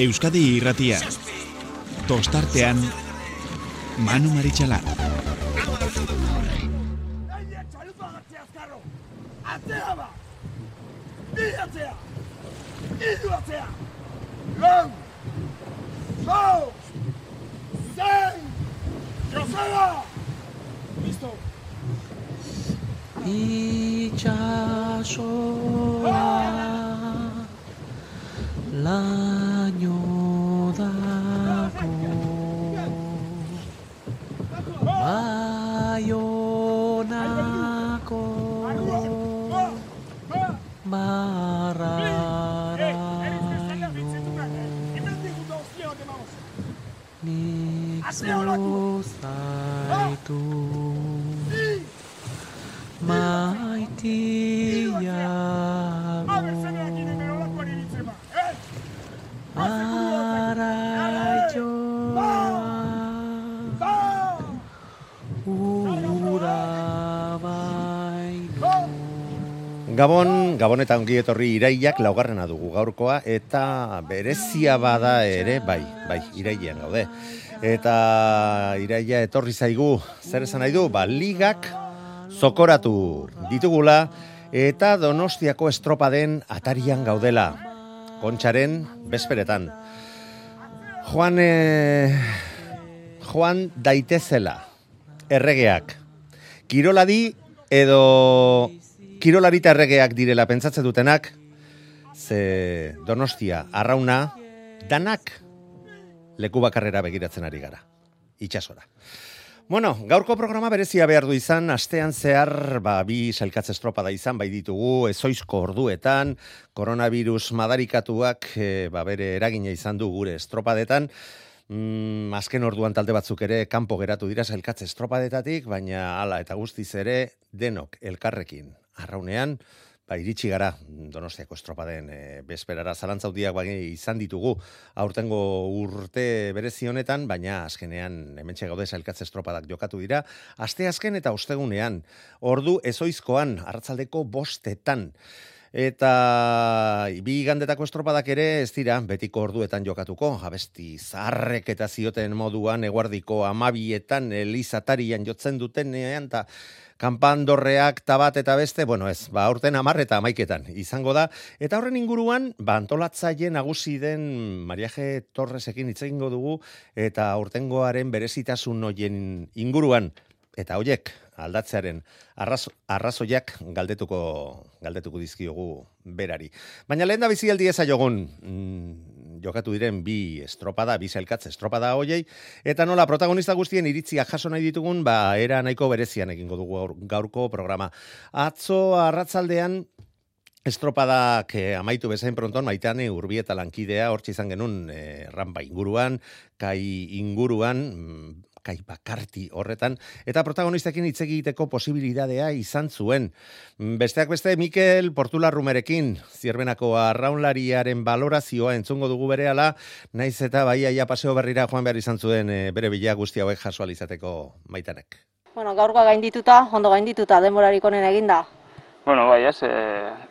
Euskadi irratia. Tostartean, Manu Maritxalar. Atzea ba! Bi atzea! Iru atzea! Lau! Zau! Zein! Joseba! Listo! Itxasoa laino dako Baionako marraraino Nik zuzaitu Gabon, Gabon eta ongi etorri iraiak laugarrena dugu gaurkoa eta berezia bada ere, bai, bai, iraian gaude. Eta iraia etorri zaigu, zer esan nahi du, ba, ligak zokoratu ditugula eta donostiako estropaden atarian gaudela. Kontxaren bezperetan. Joan, eh, Joan daitezela, erregeak. Kiroladi edo kirolarita erregeak direla pentsatzen dutenak, ze donostia, arrauna, danak leku bakarrera begiratzen ari gara. Itxasora. Bueno, gaurko programa berezia behar du izan, astean zehar, ba, bi sailkatze estropada izan, bai ditugu, ezoizko orduetan, koronavirus madarikatuak, e, ba, bere eragina izan du gure estropadetan, Mm, azken orduan talde batzuk ere kanpo geratu dira sailkatze estropadetatik, baina hala eta guztiz ere denok elkarrekin arraunean, ba, iritsi gara Donostiako estropaden e, bezperara. Zalantzaudiak bai izan ditugu aurtengo urte berezi honetan, baina azkenean hementxe gaude sailkatze estropadak jokatu dira, aste azken eta ostegunean, ordu ezoizkoan, arratzaldeko bostetan, Eta bi gandetako estropadak ere ez dira betiko orduetan jokatuko, abesti zarrek eta zioten moduan eguardiko amabietan elizatarian jotzen dutenean eta kanpandorreak tabat eta beste, bueno ez, ba aurten amar eta amaiketan izango da. Eta horren inguruan, ba antolatzaile nagusi den Mariaje Torresekin hitz dugu eta aurtengoaren berezitasun hoien inguruan eta hoiek aldatzearen arrazo, arrazoiak galdetuko galdetuko dizkiogu berari. Baina lehen da bizialdi eza jogun, mm, jokatu diren bi estropada, bi zailkatze estropada hoiei, eta nola protagonista guztien iritzia jaso nahi ditugun, ba, era nahiko berezian egingo dugu gaur- gaurko programa. Atzo arratzaldean, Estropadak eh, amaitu bezain pronton, maitane urbieta lankidea, hortxe izan genuen eh, rampa inguruan, kai inguruan, mm, kai bakarti horretan, eta protagonistekin hitz egiteko posibilidadea izan zuen. Mm, Besteak beste, Mikel Portularrumerekin, zierbenako arraunlariaren balorazioa entzungo dugu berehala, naiz eta bai aia paseo berrira joan behar izan zuen eh, bere bila guzti hauek jaso ahal izateko maitanek. Bueno, gaurkoa gaindituta, ondo gaindituta, denborarik onen eginda. Bueno, bai, ez, e,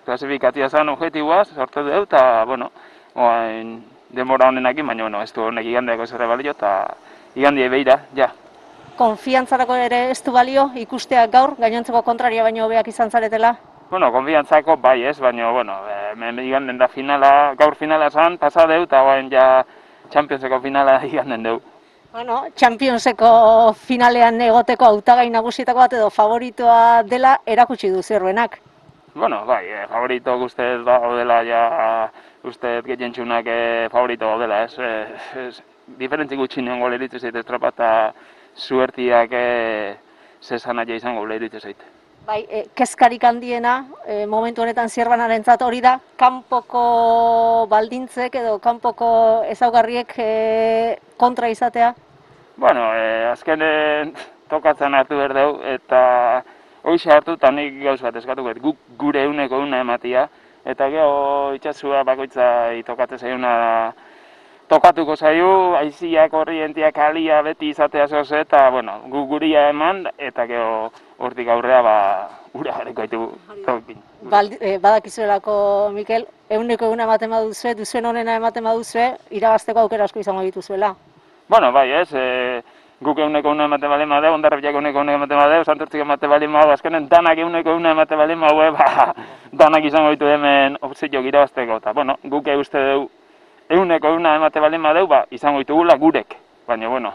klasifikatia zen objetiboa, sortu dugu, eta, bueno, oain, denbora honenakin, baina, bueno, ez du honek igandeako zerre balio, eta igandie beira, ja. Konfiantzarako ere ez du balio, ikusteak gaur, gainontzeko kontraria baino hobeak izan zaretela. Bueno, konfiantzako bai ez, baina, bueno, e, me- iganden da finala, gaur finala zen, pasa dugu, eta oain ja Championseko finala iganden dugu. Bueno, Championseko finalean egoteko hautagai nagusietako bat edo favoritoa dela erakutsi du zerbenak. Bueno, bai, e, favorito guztet gaudela, ja, uste gehientxunak e, favorito gaudela, ez, ez diferentzi gutxi neon gole eritze zait estropa, eta suertiak e, zesan aia izango gole eritze zait. Bai, e, kezkarik handiena, e, momentu honetan zierbanarentzat hori da, kanpoko baldintzek edo kanpoko ezaugarriek e, kontra izatea. Bueno, e, azkenen tokatzen hartu behar dugu, eta hoxe hartu, eta nik gauz bat eskatuko, dut, guk gure euneko una ematia, eta gero itxasua bakoitza tokatzen zaiuna tokatuko zaio, aiziak, korrientiak, alia, beti izatea zoz, eta, bueno, gu guria eman, eta gero hortik aurrea, ba, ura jarriko ditu tokin. Baldi, e, badakizuelako, Mikel, euneko eguna ematen baduzue, duzuen honena ematen baduzue, irabazteko aukera asko izango dituzuela. Bueno, bai, ez, e, guk eguneko una emate bali madeu, ondarrepiak eguneko una emate badeu, santurtzik emate bali madeu, azkenen danak eguneko una emate bali madeu, ba, danak izango ditu hemen opzio irabazteko, eta, bueno, guk uste deu, eguneko una emate bali madeu, ba, izango ditugula gurek, baina, bueno,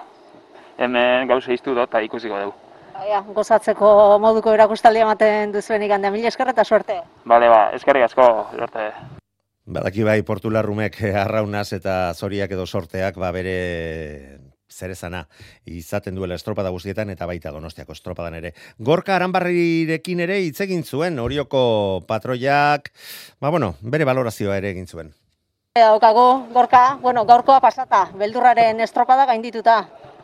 hemen gauza iztu dut, eta ikusiko dugu. Baina, gozatzeko moduko erakustaldi ematen duzuen igandea, mila esker eta suerte. Bale, ba, eskerrik asko, sorte. Badaki bai portularrumek arraunaz eta zoriak edo sorteak ba bere zerezana izaten duela estropada guztietan eta baita donostiako estropadan ere. Gorka aranbarrirekin ere hitz egin zuen, orioko patroiak, ba bueno, bere valorazioa ere egin zuen. Daukago, gorka, bueno, gaurkoa pasata, beldurraren estropada gaindituta.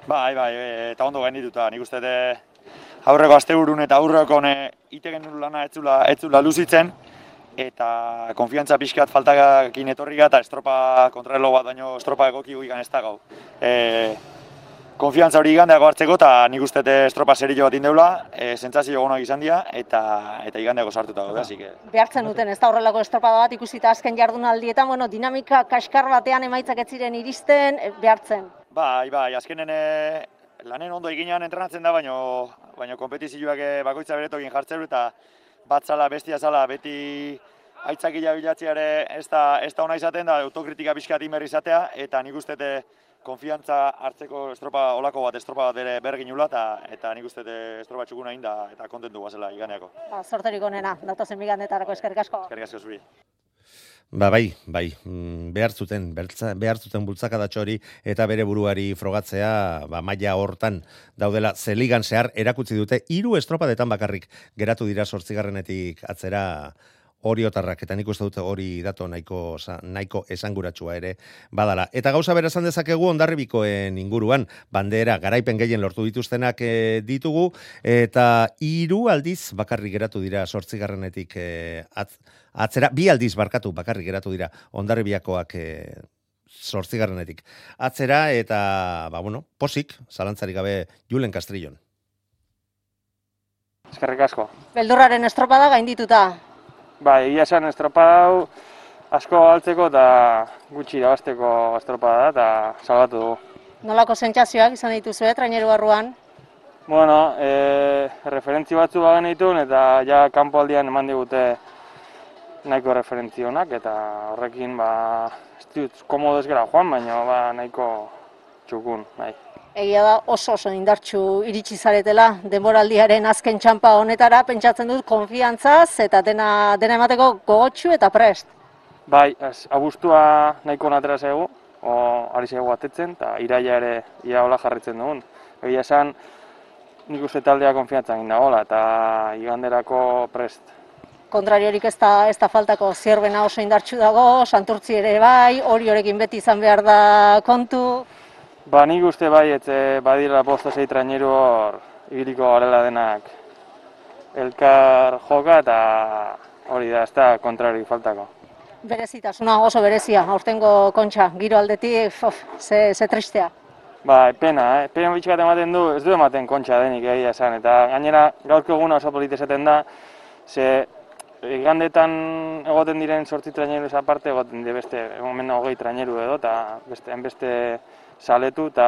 Bai, bai, eta ondo gaindituta. Nik uste de aurreko asteburun eta aurreko ne itegen lana etzula, etzula luzitzen, eta konfiantza pixkat faltakin etorri eta estropa kontrarelo bat baino estropa egoki guigan ez da gau. E, konfiantza hori igandeago hartzeko eta nik uste estropa serio bat indeula, e, zentzazio gonak izan dira eta eta igandeago sartuta gaude, hasi Behartzen duten ez da horrelako estropada bat ikusita azken jardunaldietan, bueno, dinamika kaskar batean emaitzak ez ziren iristen, e, behartzen. Bai, bai, azkenen e, lanen ondo eginean entrenatzen da, baino, baino kompetizioak bakoitza beretokin jartzen eta bat zala, bestia zala, beti aitzakila bilatziare ez da, ez da ona izaten da autokritika pixkat inberri izatea eta nik uste konfiantza hartzeko estropa olako bat estropa bat ere bergin nula eta eta nik uste estropa txukuna egin da eta kontentu guazela iganeako. Ba, sorterik onena, datozen migandetarako eskerrik asko. Eskerrik asko zuri. Ba, bai, bai, mm, behar zuten, behar zuten bultzakadatxo hori eta bere buruari frogatzea, ba, maila hortan daudela zeligan zehar erakutsi dute, hiru estropadetan bakarrik geratu dira sortzigarrenetik atzera oriotarrak, eta nik uste dute hori dato nahiko, nahiko esanguratsua ere badala. Eta gauza bera esan dezakegu ondarribikoen inguruan, bandera garaipen gehien lortu dituztenak e, ditugu, eta hiru aldiz bakarrik geratu dira sortzigarrenetik e, atzera, bi aldiz barkatu bakarrik geratu dira ondarribiakoak e, sortzigarrenetik atzera, eta, ba, bueno, posik, zalantzarik gabe, Julen Castrillon. Eskerrik asko. Beldurraren estropada gaindituta, Ba, egia esan estropada hau asko galtzeko eta gutxi irabazteko estropada da eta salbatu dugu. Nolako sentsazioak izan dituzu, eh, traineru barruan? Bueno, e, referentzi batzu bagen ditun eta ja kanpo aldian eman digute nahiko referentzi honak eta horrekin ba, ez dut komodo ez gara joan, baina ba, nahiko txukun, nahi egia da oso oso indartxu iritsi zaretela denboraldiaren azken txampa honetara pentsatzen dut konfiantzaz eta dena dena emateko gogotsu eta prest. Bai, ez, abustua nahiko natera zego, o ari zego atetzen eta iraia ere ia hola jarritzen dugun. Egia esan nik uste taldea konfiantza egin dagoela eta iganderako prest. Kontrariorik ez da, ez da faltako zierbena oso indartxu dago, santurtzi ere bai, hori horekin beti izan behar da kontu. Ba, nik uste bai, ez badira posta zei traineru hor, ibiliko garela denak elkar joka eta hori da, ez da kontrari faltako. Berezitasuna oso berezia, aurtengo kontxa, giro aldetik, of, ze, ze tristea. Ba, pena, eh? pena bitxik ematen du, ez du ematen kontxa denik egia esan, eta gainera gaurko eguna oso polite esaten da, ze igandetan egoten diren sortzi traineru aparte, egoten di beste, egon hogei traineru edo, eta beste, beste saletu eta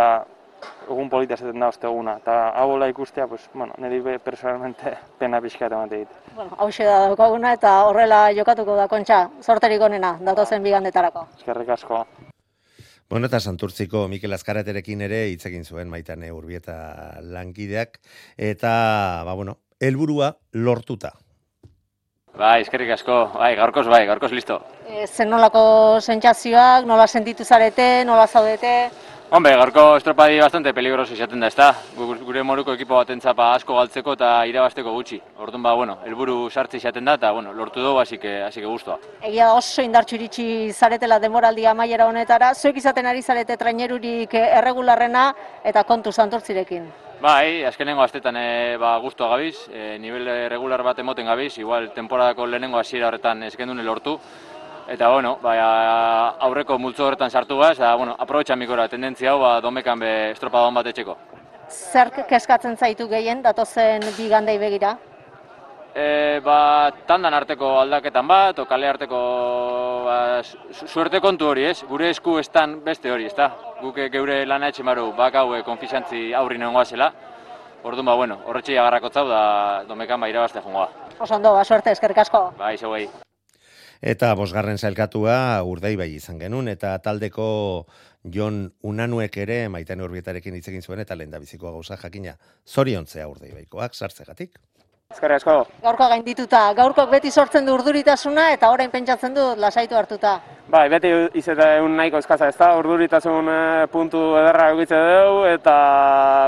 egun polita zaten da osteguna. Eta hau hola ikustea, pues, bueno, niri personalmente pena pixka eta mate Bueno, hau da daukaguna eta horrela jokatuko da kontxa, sorterik onena, datozen bigandetarako. Eskerrik asko. Bueno, eta Santurtziko Mikel Azkaraterekin ere hitz egin zuen maitane urbieta lankideak, eta, ba, bueno, helburua lortuta. Bai, eskerrik asko. Bai, gaurkoz bai, gaurkoz listo. E, zen nolako sentsazioak, nola sentitu zarete, nola zaudete? Hombre, gaurko estropadi bastante peligroso izaten da, ezta? Gure moruko ekipo bat entzapa asko galtzeko eta irabasteko gutxi. Orduan ba, bueno, helburu sartzi izaten da eta, bueno, lortu dugu, hasi que, hasi que guztua. Egia oso indartxu iritsi zaretela demoraldia maiera honetara, zuek izaten ari zarete trainerurik erregularrena eta kontu santortzirekin. Bai, azkenengo astetan e, ba, guztua gabiz, e, nivel regular bat emoten gabiz, igual temporadako lehenengo hasiera horretan esken lortu, Eta, bueno, ba, aurreko multzo horretan sartu baz, eta, bueno, aprobetxan mikora tendentzia hau, ba, domekan be estropadon bat etxeko. Zer keskatzen zaitu gehien, datozen bi gandei begira? E, ba, tandan arteko aldaketan bat, o kale arteko ba, su- suerte kontu hori, ez? Gure esku estan beste hori, ezta? Guk geure lana etxe maru, bak hau eh, konfixantzi aurri nengoa zela. Orduan, ba, bueno, horretxe agarrakotzau da domekan ba irabazte jongoa. Oso ondo, ba, suerte, eskerrik asko. Ba, izo gehi. Eta bosgarren zailkatua urdei bai izan genuen, eta taldeko Jon Unanuek ere maitane urbietarekin hitz egin zuen, eta lehen bizikoa gauza jakina zoriontzea urdei baikoak, sartzegatik. Eskerrik asko. Gaurko gaindituta, gaurkok beti sortzen du urduritasuna eta orain pentsatzen du lasaitu hartuta. Bai, beti izate un nahiko eskaza ez da, urduritasun eh, puntu ederra egitze dugu eta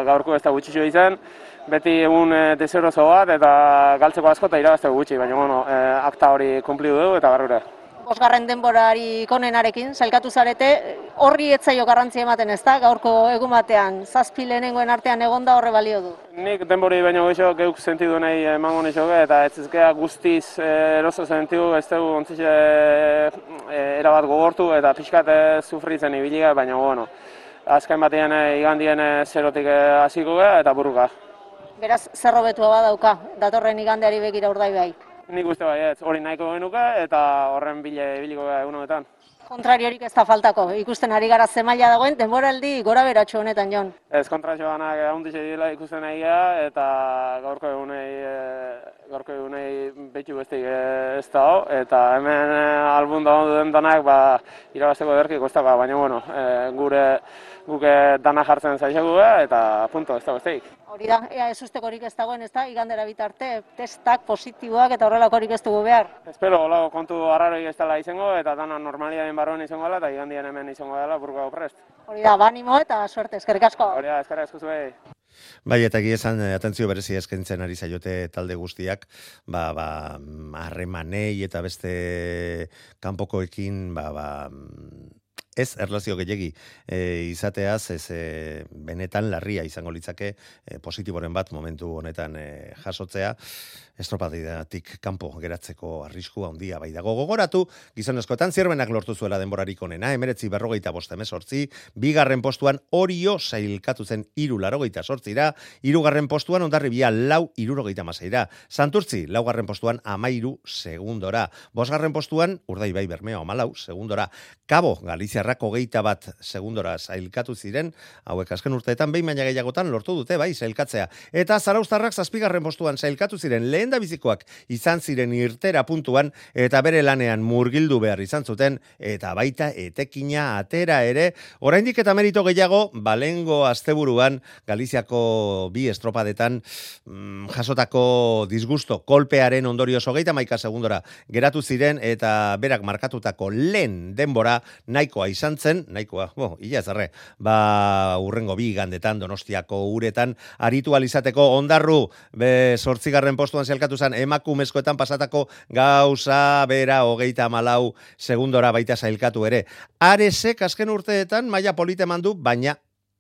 gaurko ez da gutxixo izan. Beti egun e, deseroso bat eta galtzeko asko eta irabazteko gutxi, baina bueno, eh, akta hori kumplidu dugu eta barrura. Bosgarren denborari konenarekin, sailkatu zarete, horri etzaio garrantzi ematen ez da, gaurko egun batean, zazpi lehenengoen artean egonda horre balio du. Nik denbori baino gehiago geuk sentidu nahi emango nizoke eta ez ezkea guztiz eh, eroso sentidu ez dugu ontzixe eh, erabat gogortu eta pixkat eh, sufritzen ibilia, baina bueno, azken batean igandien eh, zerotik hasiko gara eta burruka. Beraz, zer hobetua badauka, datorren igandeari begira urdai bai. Nik uste bai, ez, hori nahiko genuke eta horren bile ibiliko gara egun honetan. Kontrariorik ez da faltako, ikusten ari gara zemaila dagoen, denboraldi gora beratxo honetan, Jon. Ez kontra joanak handixe dira ikusten nahi gara, eta gaurko egunei, e, gaurko egunei behitu bestik ez da eta hemen e, albun da duen danak, ba, irabazteko ederki kosta, ba, baina bueno, e, gure guke dana jartzen zaizegu eta punto, ez da bestik. Hori da, ea ez ustekorik ez dagoen, ez da, igandera bitarte, testak positiboak eta horrelakorik ez dugu behar. Espero, hola, kontu arraroi ez dela izango, eta dana normaliaden barruan izango dela, eta igandien hemen izango dela burka prest. Hori da, banimo eta suerte, eskerrik asko. Hori da, eskerrik asko zuei. Bai, eta egia esan, eh, atentzio berezi eskentzen ari zaiote talde guztiak, ba, ba, harremanei eta beste kanpokoekin, ba, ba, ez erlazio gehiegi e, izateaz, ez e, benetan larria izango litzake e, positiboren bat momentu honetan e, jasotzea, estropadidatik kanpo geratzeko arrisku handia bai dago. Gogoratu, gizonezkoetan zirbenak lortu zuela denborarik onena, emeretzi berrogeita bost emezortzi, bigarren postuan orio sailkatu zen iru larogeita sortzira, irugarren postuan ondarri bia lau irurogeita maseira, santurtzi laugarren postuan amairu segundora, bosgarren postuan urdai bai bermeo amalau segundora, kabo Galiziarrak hogeita bat segundora sailkatu ziren, hauek azken urteetan behin baina gehiagotan lortu dute bai sailkatzea, eta zaraustarrak zazpigarren postuan sailkatu ziren lehen da bizikoak izan ziren irtera puntuan eta bere lanean murgildu behar izan zuten eta baita etekina atera ere. Oraindik eta merito gehiago balengo asteburuan Galiziako bi estropadetan mm, jasotako disgusto kolpearen ondorioz hogeita maika segundora geratu ziren eta berak markatutako lehen denbora nahikoa izan zen, nahikoa, bo, illa zerre, ba, urrengo bi gandetan donostiako uretan aritu alizateko ondarru be, sortzigarren postuan zelkatu zen emakumezkoetan pasatako gauza bera hogeita malau segundora baita zailkatu ere. Aresek azken urteetan maila polite mandu, baina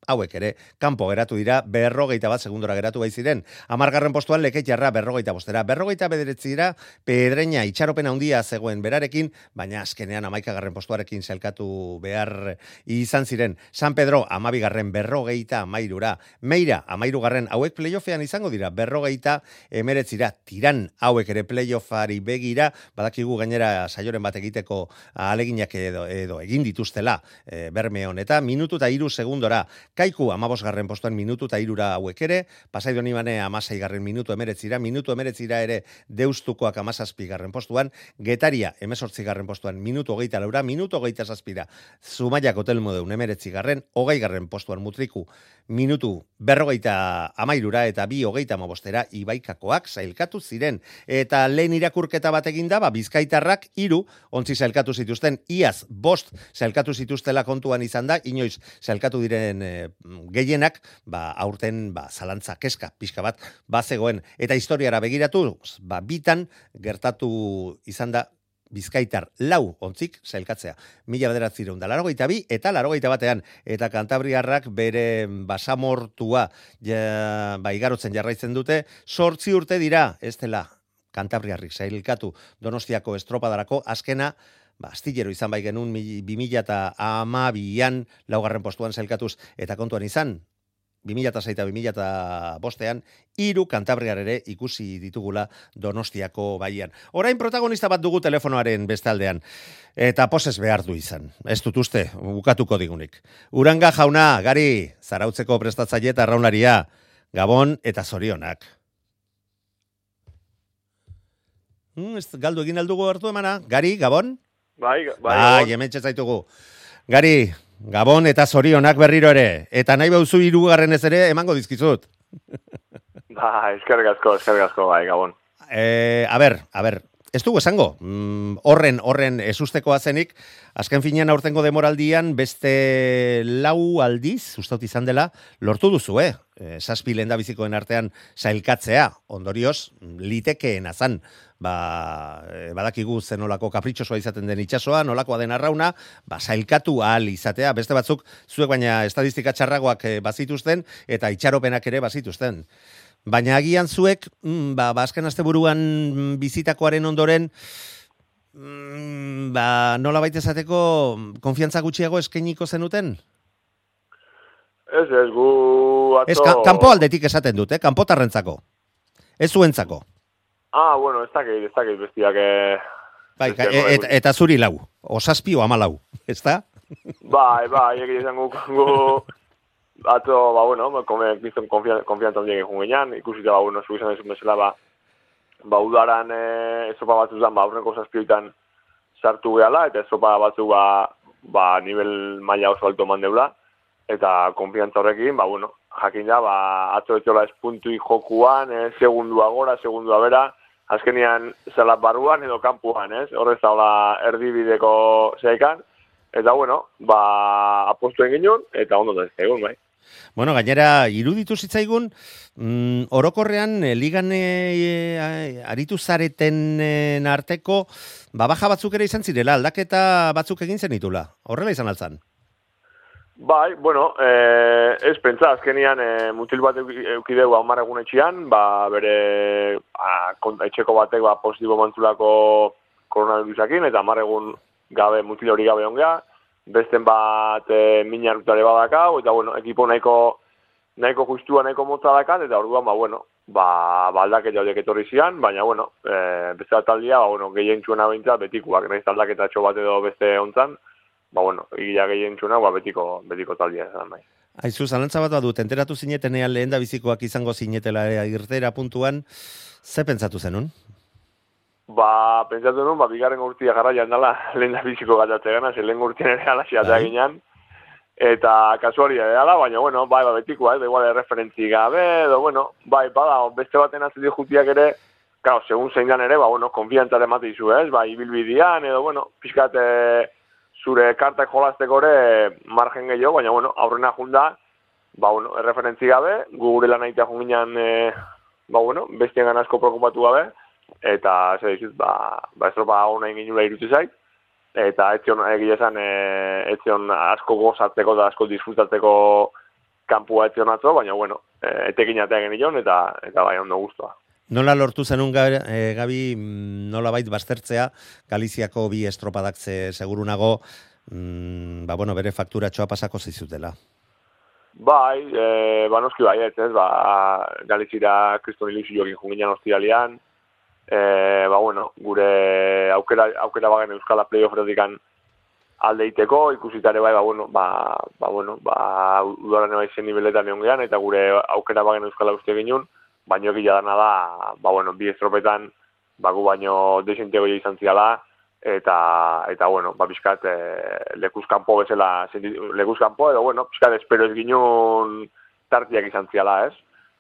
hauek ere, kanpo geratu dira, berrogeita bat segundora geratu bai ziren. Amargarren postuan leket jarra berrogeita bostera. Berrogeita bederetzi dira, pedreina itxaropen handia zegoen berarekin, baina azkenean amaikagarren postuarekin zelkatu behar izan ziren. San Pedro amabigarren berrogeita amairura. Meira amairugarren hauek playoffean izango dira, berrogeita emeretzira. Tiran hauek ere playoffari begira, badakigu gainera saioren bat egiteko aleginak edo, edo egin dituztela e, berme honetan, minutu eta iru segundora Kaiku amabosgarren postuan minutu eta irura hauek ere, pasaido nibane amasaigarren minutu emeretzira, minutu emeretzira ere deustukoak amazazpigarren postuan, getaria emesortzigarren postuan minutu hogeita laura, minutu hogeita zazpira, zumaiak hotel modeun emeretzigarren, hogeigarren postuan mutriku, minutu berrogeita amairura eta bi hogeita amabostera ibaikakoak zailkatu ziren. Eta lehen irakurketa bat eginda, ba, bizkaitarrak iru, ontzi zailkatu zituzten, iaz bost zailkatu zituztela kontuan izan da, inoiz zailkatu diren e, gehienak, ba, aurten ba, zalantza keska pixka bat, bazegoen. Eta historiara begiratu, ba, bitan gertatu izan da Bizkaitar lau ontzik zailkatzea. Mila bederatzireun da larogeita bi eta larogeita batean. Eta kantabriarrak bere basamortua ja, ba, igarotzen jarraitzen dute. Sortzi urte dira, ez dela kantabriarrik zailkatu donostiako estropadarako azkena ba, astillero izan bai genuen 2012an laugarren postuan zelkatuz eta kontuan izan, 2006 eta 2005 bostean, hiru kantabriar ere ikusi ditugula Donostiako baian. Orain protagonista bat dugu telefonoaren bestaldean, eta poses behar du izan. Ez dut uste, bukatuko digunik. Uranga jauna, gari, zarautzeko prestatzaile eta raunlaria, gabon eta zorionak. Hmm, ez galdu egin aldugu hartu emana. Gari, gabon? Bai, bai. Bai, hemen zaitugu. Gari, Gabon eta zorionak berriro ere. Eta nahi bauzu hirugarren ez ere emango dizkizut. Ba, eskerrik asko, eskerrik asko, bai, Gabon. E, a ber, a ber, ez dugu esango, mm, horren, horren esustekoa zenik, azken finean aurtengo demoraldian beste lau aldiz, ustot izan dela, lortu duzu, eh? E, Zazpi lehen bizikoen artean sailkatzea, ondorioz, litekeen azan, ba, e, badakigu zen nolako kapritxosoa izaten den itxasoa, nolakoa den arrauna, ba, sailkatu ahal izatea, beste batzuk, zuek baina estadistika txarragoak e, bazituzten, eta itxaropenak ere bazituzten. Baina agian zuek, mm, ba, bazken ba, asteburuan bizitakoaren ondoren, mm, ba, nola baita esateko, konfiantza gutxiago eskeniko zenuten? Ez, ez, gu... Atzo... Ez, kanpo aldetik esaten dut, eh? kanpo tarrentzako. Ez zuentzako. Ah, bueno, ez dakit, ez dakit bestiak... Eh, bai, et, eta zuri lau, osazpi o ama lau, ez da? Bai, bai, egin izan gu, gu, atzo, ba, bueno, bizton konfiantza ondien egin ginean, ikusita, ba, bueno, zuizan ez mesela, ba, ba, udaran e, esopa batzu zan, ba, aurreko zazpioitan sartu gehala, eta esopa batzu, ba, ba, nivel maila oso alto mandeula, eta konfiantza horrekin, ba, bueno, jakin da, ba, atzo etxola ez puntu jokuan, e, segundua gora, segundua bera, azkenian zela barruan edo kanpuan, ez? Horrez da, erdibideko zeikan, eta bueno, ba, apostu egin eta ondo da egun, bai. Bueno, gainera, iruditu zitzaigun, mm, orokorrean, e, ligan e, aritu zareten arteko, babaja batzuk ere izan zirela, aldaketa batzuk egin zen itula. Horrela izan altzan? Bai, bueno, e, ez pentsa, azkenian, e, mutil bat eukideu hau egun etxian, ba, bere a, etxeko batek ba, positibo mantzulako koronavirusakin, eta hamar egun gabe, mutil hori gabe ongea, besten bat e, mina badakau, eta bueno, ekipo nahiko, nahiko justua nahiko motza dakat, eta orduan, ba, bueno, ba, baldak eta horiek etorri zian, baina, bueno, e, beste taldia, ba, bueno, gehien txuena behintza, betikuak, nahiz aldaketa txo bat edo beste ontzan, ba, bueno, egia gehien txuena, ba, betiko, betiko taldia, esan bai. Aizu, zalantza bat badut, enteratu zinetenean lehen da bizikoak izango zinetela e, irtera puntuan, ze pentsatu zenun? Ba, pentsatu nuen, ba, bigarren urtia jarra jandala lehen da biziko gatatze gana, ze lehen urtien ere alaxi eta ginean. Eta kasuaria dela, baina, bueno, bai, ba, betikoa, eh, igual referentzi gabe, edo, bueno, bai, bada, beste baten atzeti jutiak ere, claro, segun zein ere, ba, bueno, konfiantza ere mate izu, ez, bai, ibilbidian, edo, bueno, pixkat, zure kartak jolazteko ere margen gehiago, baina, bueno, aurrena junda, ba, bueno, referentzi gabe, gu gure lan aitea junginan, e, ba, bueno, bestien ganazko preocupatu gabe, eta ze dizut, ba, ba estropa hona egin nula irutu zait, eta etzion egia esan, e, etzion asko gozatzeko eta asko disfrutatzeko kanpua etzion atzo, baina bueno, e, etekin atea genion eta, eta bai ondo guztua. Nola lortu zenun gabi, e, gabi nola bait baztertzea, Galiziako bi estropadakze segurunago, mm, ba, bueno, bere faktura txoa pasako zizutela. Bai, e, ba, noski bai, ez, ez, ba, Galizira kriston ilusio egin junginan ostialian, e, ba, bueno, gure aukera, aukera bagen euskala playoff erdikan alde iteko, ikusitare bai, ba, bueno, ba, ba, bueno, ba, udaren bai zen niveletan egon eta gure aukera bagen euskala uste ginen, baino egila dana da, ba, bueno, bi estropetan, ba, gu baino desentego izan ziala, eta, eta bueno, ba, bizkat, e, lekuzkanpo bezala, lekuzkanpo, edo, bueno, bizkat, espero ez ginen tartiak izan ziala, ez?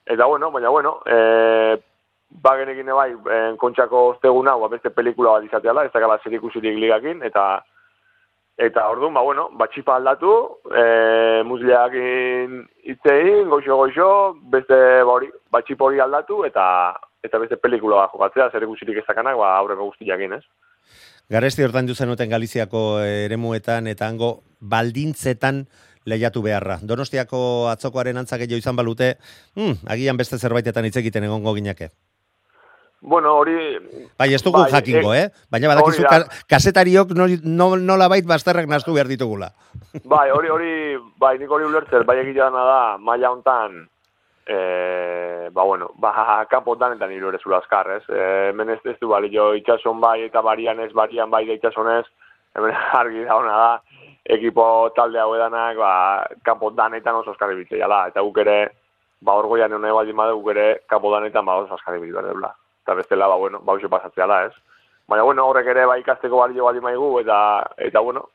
Eta, bueno, baina, bueno, e, bagen egine bai, en, kontxako osteguna, ba, beste pelikula bat izateala, ez dakala zer ikusirik ligakin, eta eta orduan, ba, bueno, batxipa aldatu, e, muzleakin itzein, goxo, goxo, beste hori, batxipa hori aldatu, eta eta beste pelikula bat jokatzea, zer ikusirik ez dakanak, ba, aurreko guztiakin, ez? Garesti hortan duzen uten Galiziako eremuetan, eta hango baldintzetan lehiatu beharra. Donostiako atzokoaren antzak izan balute, hmm, agian beste zerbaitetan hitz egiten egongo gineke. Bueno, hori... Bai, ez dugu Bai, jakingo, eh, eh? Baina badakizu ka, kasetariok no, no, nola bait bazterrak nastu behar ditugula. Bai, hori, hori, bai, nik hori ulertzen, bai egitea da, maila hontan, e, ba, bueno, ba, kanpo danetan hiru ere zula azkar, ez? E, hemen ez, ez du balio itxason bai eta barian ez, barian bai da itxasonez, hemen argi da hona da, ekipo talde hau edanak, ba, kanpo danetan oso azkarri bitzea, jala, eta guk ere, ba, orgoian egon nahi baldin badu, guk ere, kanpo danetan, ba, oso azkarri bitzea, dela. Eta bestela, ba, bueno, ba, pasatzea da, ez? Baina, bueno, horrek ere, ba, ikasteko balio baldin maigu, eta, eta, bueno,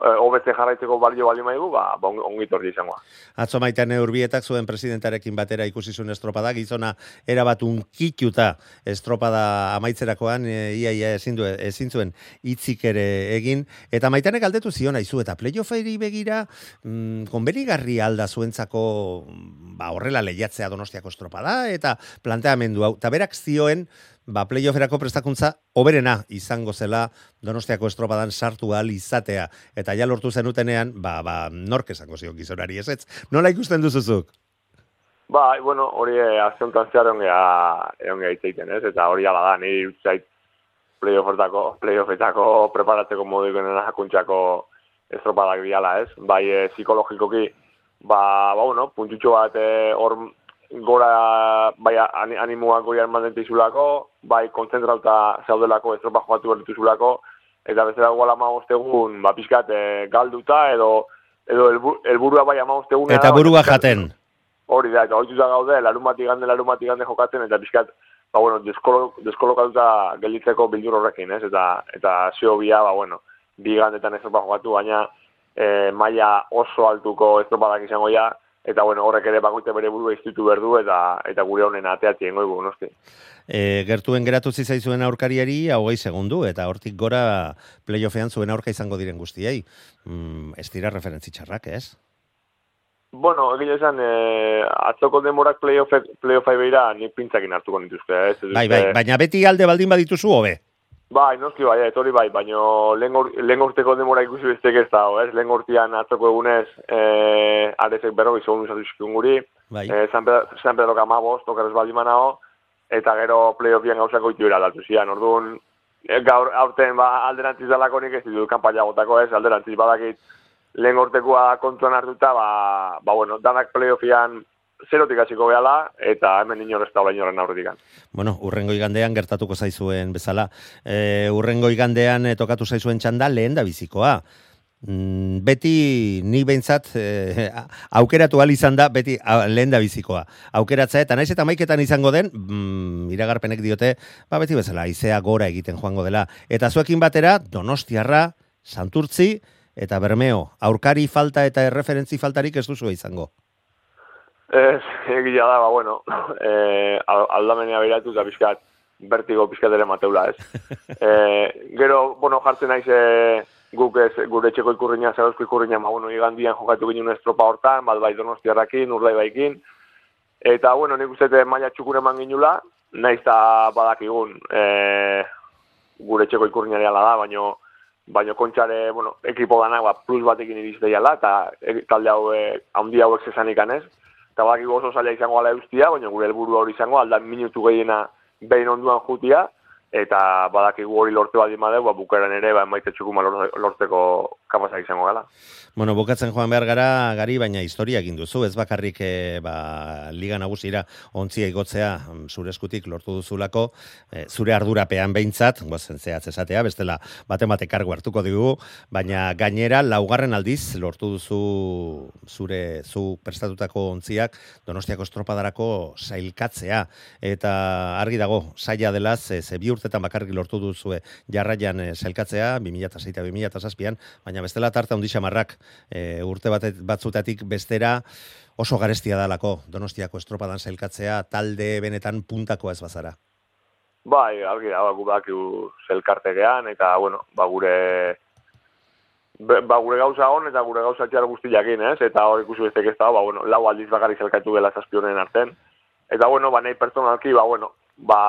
hobetzen jarraitzeko balio baldin maigu, ba, ba ongi- torri izangoa. Atzo maitean urbietak zuen presidentarekin batera ikusi zuen estropada, gizona erabat unkituta estropada amaitzerakoan, e, ia, ia ezin, du, ezin zuen hitzik ere egin, eta maitanek aldetu zion aizu, eta playofferi begira, mm, konbenigarri alda zuentzako ba, horrela lehiatzea donostiako estropada, eta planteamendu hau, eta berak zioen, ba, playofferako prestakuntza oberena izango zela Donostiako estropadan sartu ahal izatea. Eta ja lortu zenutenean, ba, ba, nork esango zion gizonari ez. Nola ikusten duzuzuk? Ba, bueno, hori eh, azte honetan zehar geha hitz egiten, ez? Eta hori ala da, niri utzait playoffetako, playoffetako preparatzeko moduikoen jakuntzako estropadak diala, ez? Bai, e, psikologikoki, ba, ba, bueno, puntutxo bat eh, hor gora, bai, ani- animoak goi armaten dizulako, bai, kontzentrauta zaudelako estropa jokatu behar dituzulako, eta bezala gola egun, ba, pixkat, eh, galduta, edo, edo helburua bai ama. Eta burua jaten. Hori da, eta ohituta gaude, larun bat igande, larun bat jokatzen, eta pixkat, ba, bueno, deskolo, deskolokatuta gelditzeko bildur horrekin, ez? Eta, eta zio bia, ba, bueno, bi igandetan estropa jokatu, baina e, maila oso altuko estropadak izango ja, eta, bueno, horrek ere bakoitza bere burua iztutu berdu, eta, eta gure honen ateatzi ingo ibu, noski. E, gertuen geratu zizaizuen aurkariari hogei segundu, eta hortik gora playoffean zuen aurka izango diren guztiei. Mm, ez dira referentzi txarrak, ez? Bueno, egia esan, e, atzoko demorak playoff, playoffai behira nik pintzakin hartuko nituzke, ez? Ez Bai, bai, baina beti alde baldin badituzu hobe. Bai, noski bai, eta hori bai, baino lehen, ur, lehen urteko demora ikusi bestek ez dago, ez? Lehen urtean atzoko egunez, eh, arezek berrogei segundu zatu zizkion guri, Bai. eh, San Pedro, San Pedro Camabos, tokarez baldin manao, eta gero playoffian gauzako itu eraldatu zian, orduan, eh, gaur aurten ba, alderantziz dalako nik ez ditut kanpaia gotako ez, alderantziz badakit lehen urtekoa kontuan hartuta, ba, ba bueno, danak playoffian zerotik hasiko behala, eta hemen inor ez daula inoren aurretikan. Bueno, urrengo igandean gertatuko zaizuen bezala. E, urrengo igandean e, tokatu zaizuen txanda lehen da bizikoa. Mm, beti ni behintzat e, aukeratu al izan da beti a, lehen da bizikoa. Aukeratza eta naiz eta maiketan izango den, mm, iragarpenek diote, ba beti bezala, izea gora egiten joango dela. Eta zuekin batera, donostiarra, santurtzi, eta bermeo, aurkari falta eta erreferentzi faltarik ez duzu izango. Ez, egia da, ba, bueno, al- aldamenea behiratu eta pixkat, bertigo pixkat ere mateula, ez. eh, gero, bueno, jartzen naiz eh, guk ez, gure etxeko ikurriña, zarauzko ikurriña, ma, bueno, igandian jokatu ginen estropa hortan, bat bai donostiarrakin, urdai baikin, eta, bueno, nik uste maila txukure eman ginula, naiz eta badakigun, eh, gure etxeko ikurriñari ala da, baino, baino kontxare, bueno, ekipo danak, ba, plus batekin irizteiala, eta e, talde hau, e, handi hauek zesan ikanez, eta badakigu oso zaila izango ala eustia, baina gure helburu hori izango, aldan minutu gehiena behin onduan jutia, eta badakigu hori lorte baldin badeu, ba, bukaran ere, ba, maite txukuma lor- lortzeko kapazak izango gala. Bueno, bukatzen joan behar gara, gari, baina historia egin duzu, ez bakarrik e, ba, Liga Nagusira ontzia igotzea mm, zure eskutik lortu duzulako, e, zure ardurapean behintzat, gozen zehatz esatea, bestela bate bate kargu hartuko dugu, baina gainera laugarren aldiz lortu duzu zure zu prestatutako ontziak Donostiako estropadarako sailkatzea, eta argi dago, saia dela, ze, ze bi urtetan bakarrik lortu duzue jarraian e, sailkatzea, 2006 eta 2006an, baina bestela tarte handi xamarrak e, urte batet, batzutatik bestera oso garestia dalako Donostiako estropadan sailkatzea talde benetan puntakoa ez bazara. Bai, argi da, ba, gu badakigu zelkartegean, eta, bueno, ba, gure ba, gure gauza on eta gure gauza txar guztiakin, ez? Eta hor ikusi bestek ez da, ba, bueno, lau aldiz bakarrik zelkatu dela zazpionen arten. Eta, bueno, ba, nahi personalki, ba, bueno, ba,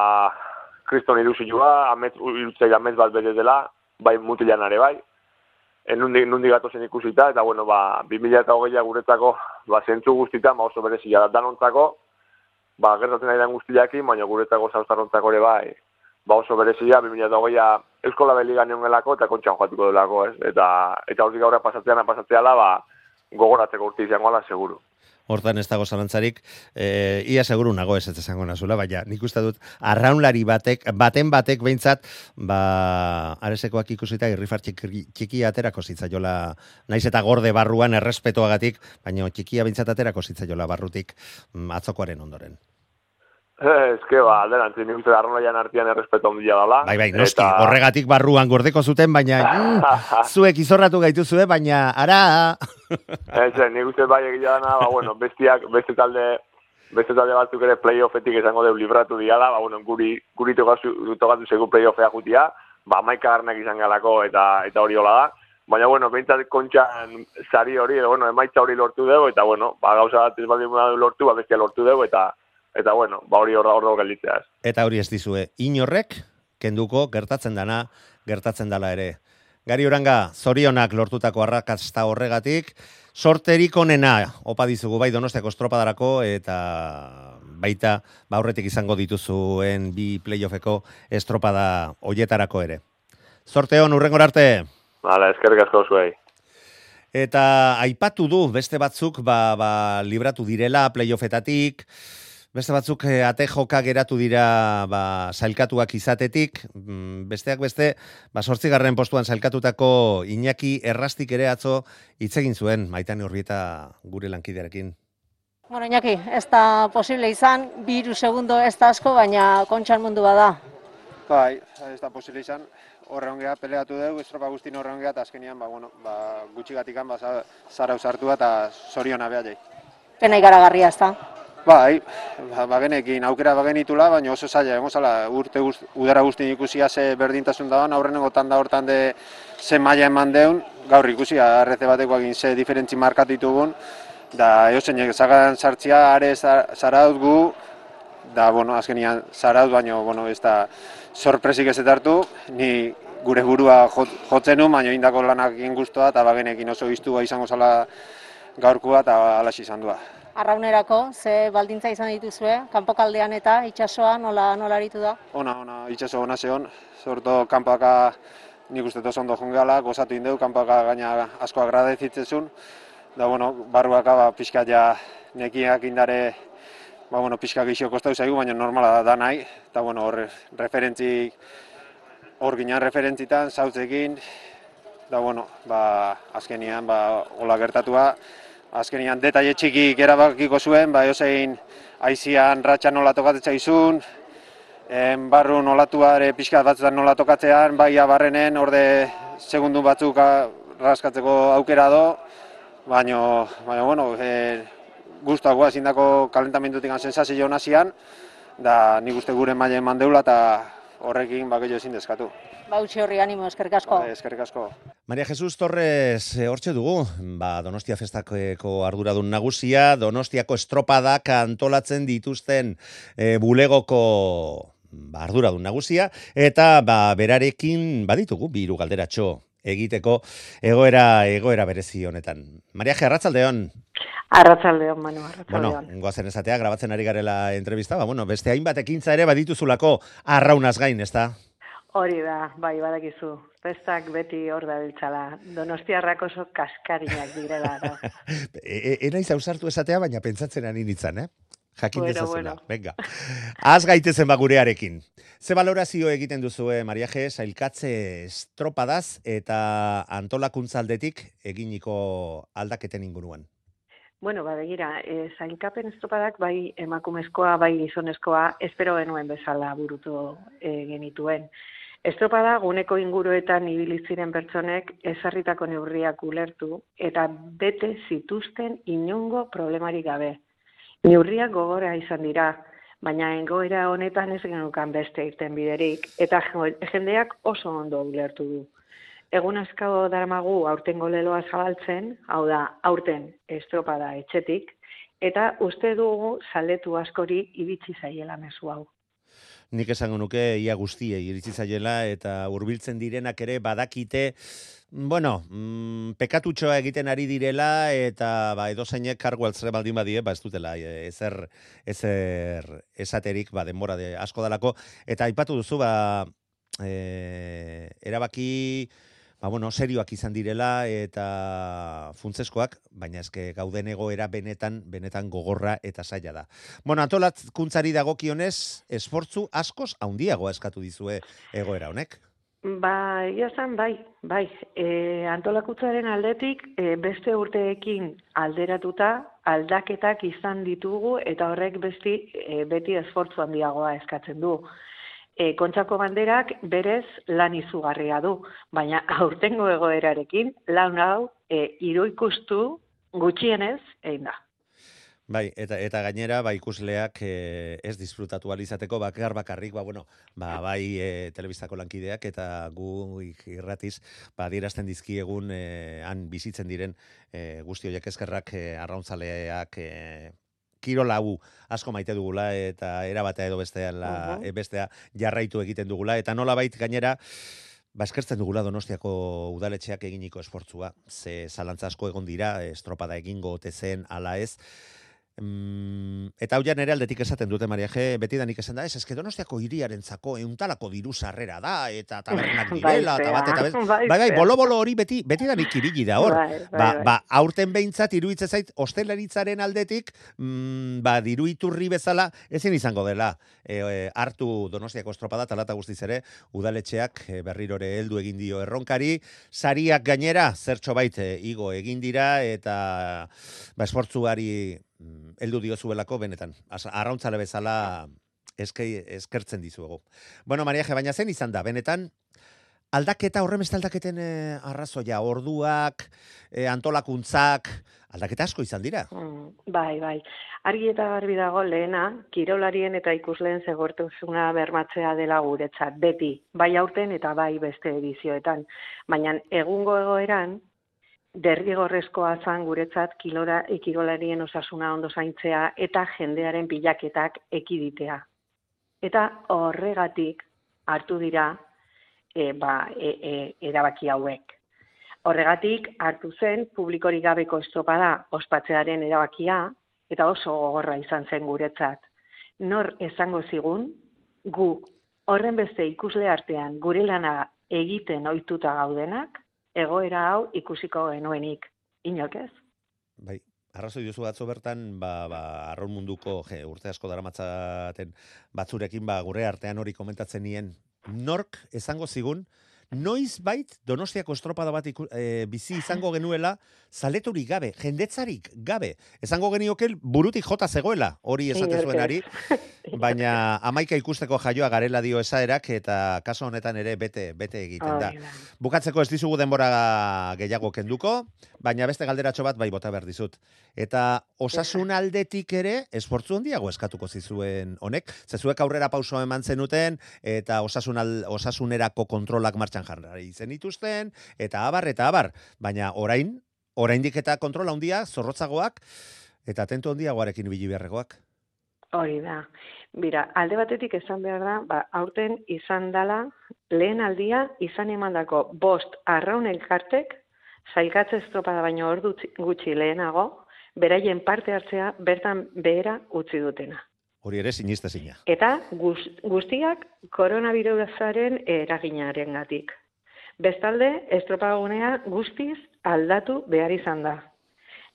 kriston ilusioa, amet, irutzei amet bat bete dela, bai mutilan are bai, en nundi, nundi gatozen ikusita, eta, bueno, ba, 2000 eta hogeia guretzako, ba, zentzu guztitan, ba, oso berezia da danontzako, ba, gertatzen ari den guztiakin, baina guretako zauztarrontzako ere bai, ba oso berezia, 2008a Euskola Beligan gelako eta kontxan joatuko delako, ez? Eta, eta hortik gaurra pasatzean, pasatzeala, ba, gogoratzeko urte izango ala, seguru hortan ez dago zalantzarik, e, ia seguru nago ez ez esango nazula, baina nik uste dut, arraunlari batek, baten batek behintzat, ba, aresekoak ikusita irrifar txiki, aterako zitzaiola, naiz eta gorde barruan errespetoagatik, baina txikia behintzat aterako zitzaiola barrutik mm, atzokoaren ondoren. Ez que ba, alderantzin, nik uste darrola artian errespeto ondia dala. Bai, bai, noski, eta... horregatik barruan gordeko zuten, baina mm, zuek izorratu gaitu zue, baina ara... Ez, nik uste bai egia dana, ba, bueno, bestiak, beste talde, beste talde batzuk ere playoffetik esango deu libratu diala, ba, bueno, guri, guri tokatu, tokatu segu playoffea jutia, ba, maika garnak izan galako eta eta hori hola da. Baina, bueno, behintzat kontxan sari hori, bueno, emaitza hori lortu dugu, eta, bueno, ba, gauza bat ez baldin lortu, ba, bestia lortu dugu, eta, eta bueno, ba hori horra horra gelditzea. Eta hori ez dizue, inorrek, kenduko, gertatzen dana, gertatzen dala ere. Gari oranga, zorionak lortutako arrakasta horregatik, sorterik onena, opa dizugu bai donostiako estropadarako, eta baita, ba horretik izango dituzuen bi playoffeko estropada oietarako ere. Sorte hon, urrengor arte! Hala, eskerrik asko zuei. Eta aipatu du, beste batzuk, ba, ba, libratu direla playoffetatik, Beste batzuk eh, ate joka geratu dira ba, zailkatuak izatetik, mm, besteak beste, ba, sortzigarren postuan zailkatutako Iñaki errastik ere atzo hitz egin zuen, maitan horrieta gure lankidearekin. Bueno, Iñaki, ez da posible izan, biru segundo ez da asko, baina kontxan mundu bada. Bai, ez da posible izan, horre ongea peleatu dugu, estropa guztin horre ongea, eta azkenian, ba, bueno, ba, gutxigatikan, ba, zara usartu eta zoriona behar jai. Pena ikaragarria ez da. Bai, ba, bagenekin aukera bagenitula, baina oso zaila, egon zala, urte guzti, udara guztien ikusia ze berdintasun da, aurrenengo tanda hortan de ze maila eman deun, gaur ikusia, arreze bateko egin ze diferentzi markatu ditugun, da, eo zein, zagan sartzia, are zaraut gu, da, bueno, azkenian zaraut, baina, bueno, ez da, sorpresik ez hartu, ni gure burua jotzen nu, baina indako lanak egin guztua, eta bagenekin oso iztua izango zala gaurkua, eta alaxi izan dua arraunerako, ze baldintza izan dituzue, kanpokaldean eta itsasoan nola nola aritu da? Ona, ona, itsaso ona zeon, sorto kanpaka nik uste oso ondo jongala, gozatu indeu, kanpaka gaina asko agradezitzezun, da, bueno, barruaka, ba, pixka ja nekiak indare, ba, bueno, pixka gixio kostau zaigu, baina normala da, da nahi, eta, bueno, hor, referentzi, hor ginen referentzitan, zautzekin, da, bueno, ba, azkenian, ba, hola gertatua, azkenian detaile txiki erabakiko zuen, ba, jozein aizian ratxa nola tokatzea izun, en barru nolatuare pixka batzutan nola tokatzean, bai abarrenen orde segundu batzuk raskatzeko aukera do, baina, baina bueno, e, guztuak guaz indako kalentamendutik sensazio nazian, da nik uste gure maile eman deula eta horrekin bakello ezin deskatu. Bautxe horri animo, eskerrik asko. Vale, eskerrik asko. Maria Jesus Torres, e, hortxe dugu, ba, Donostia Festako arduradun nagusia, Donostiako estropadak antolatzen dituzten e, bulegoko ba, arduradun nagusia, eta ba, berarekin baditugu, biru galderatxo egiteko egoera egoera berezi honetan. Maria G. Arratzaldeon. Arratzaldeon, Manu, arratzaldeon. Bueno, goazen esatea, grabatzen ari garela entrevista, ba, bueno, beste hainbat ekintza ere badituzulako arraunaz gain, ez da? Hori da, bai, badakizu. Festak beti hor da biltzala. Donostiarrak oso kaskarinak direla. Da. e, e, Ena izausartu esatea, baina pentsatzen ani nintzen, eh? Jakin bueno, dezazula. Bueno. Venga. Az gaitezen bagurearekin. Ze valorazio egiten duzu, eh, Maria G, sailkatze estropadaz eta antolakuntzaldetik eginiko aldaketen inguruan? Bueno, ba, begira, e, zailkapen estropadak bai emakumezkoa, bai gizonezkoa, espero genuen bezala burutu e, genituen. Estropada guneko inguruetan ibili ziren pertsonek ezarritako neurriak ulertu eta bete zituzten inungo problemari gabe. Neurriak gogora izan dira, baina engoera honetan ez genukan beste irten biderik eta jendeak oso ondo ulertu du. Egun asko daramagu aurten goleloa zabaltzen, hau da, aurten estropada etxetik, eta uste dugu saletu askori ibitzi zaiela mezu hau. nik esango nuke ia guztiei iritsi zaiela eta hurbiltzen direnak ere badakite Bueno, mm, pekatutxoa egiten ari direla eta ba edo zeinek kargu altzre baldin badie, ba ez dutela e, ezer ezer esaterik ba denbora de asko dalako eta aipatu duzu ba e, erabaki ba bueno, serioak izan direla eta funtzeskoak, baina eske gauden egoera benetan benetan gogorra eta saia da. Bueno, antolatkuntzari dagokionez, esfortzu askoz handiagoa eskatu dizue egoera honek. Ba, egia zan, bai, bai. E, antolakutzaren aldetik, e, beste urteekin alderatuta, aldaketak izan ditugu, eta horrek besti, e, beti esfortzu handiagoa eskatzen du. E, kontxako banderak berez lan izugarria du, baina aurtengo egoerarekin, lan hau, e, iruikustu gutxienez, egin da. Bai, eta eta gainera ba ikusleak e, ez disfrutatu alizateko bakar bakarrik, ba bueno, ba bai e, telebistako lankideak eta gu irratiz ba dierazten dizkiegun e, han bizitzen diren e, guzti hoiek eskerrak e, arrautzaleak e, kirolau asko maite dugula eta era batea edo bestea la, uh bestea jarraitu egiten dugula eta nola bait gainera Ba, eskertzen dugula donostiako udaletxeak eginiko esportzua. Ze zalantza asko egon dira, estropada egingo ote ala ez. Mm, eta hau ja nere aldetik esaten dute Maria G, beti da nik esan da, ez, eske donostiako iriaren zako, euntalako diru sarrera da, eta tabernak bai, direla, eta bat, eta bai, bai, bai, bolo, bolo hori beti, beti da nik ibili da hor. Bai, bai, ba, ba, aurten behintzat, iruitze zait, ostelaritzaren aldetik, mm, ba, diru iturri bezala, ezin izango dela, e, e, hartu donostiako estropada, talata guztiz ere, udaletxeak e, berrirore heldu egin dio erronkari, sariak gainera, zertxo baite, igo egin dira, eta ba, esportzuari heldu diozuelako benetan. Arrauntzale bezala eskei eskertzen dizuego. Bueno, Maria baina zen izan da, benetan aldaketa horremeste aldaketen eh, arrazoia, orduak, eh, antolakuntzak, aldaketa asko izan dira. Mm, bai, bai. Argi eta garbi dago lehena, kirolarien eta ikusleen zegortuzuna bermatzea dela guretzat, beti, bai aurten eta bai beste edizioetan. Baina egungo egoeran, derrigorrezkoa zan guretzat kilora ikirolarien osasuna ondo zaintzea eta jendearen pilaketak ekiditea. Eta horregatik hartu dira e, ba, e, e, erabaki hauek. Horregatik hartu zen publikori gabeko estropada ospatzearen erabakia eta oso gogorra izan zen guretzat. Nor esango zigun, gu horren beste ikusle artean gure lana egiten ohituta gaudenak, egoera hau ikusiko genuenik, inok ez? Bai, arrazoi duzu atzo bertan, ba, ba, arron munduko je, urte asko daramatzaten batzurekin, ba, gure artean hori komentatzen nien, nork esango zigun, noiz bait Donostiako estropada bat e, bizi izango genuela zaleturik gabe, jendetzarik gabe. Esango geniokel burutik jota zegoela, hori esate zuenari, baina amaika ikusteko jaioa garela dio esaerak eta kaso honetan ere bete bete egiten da. Bukatzeko ez dizugu denbora gehiago kenduko, baina beste galderatxo bat bai bota behar dizut. Eta osasun aldetik ere esportzu handiago eskatuko zizuen honek, zezuek aurrera pauso eman zenuten eta osasun osasunerako kontrolak martxan martxan jarri zen ituzten, eta abar, eta abar. Baina orain, oraindik eta kontrola handia zorrotzagoak, eta tentu handiagoarekin bili beharregoak. Hori da. Bira, alde batetik esan behar da, ba, aurten izan dala, lehen aldia izan emandako bost arraun elkartek, zailgatze estropada baino ordu gutxi lehenago, beraien parte hartzea bertan behera utzi dutena. Hori ere sinista zina. Eta guztiak koronavirusaren eraginaren gatik. Bestalde, estropagunea guztiz aldatu behar izan da.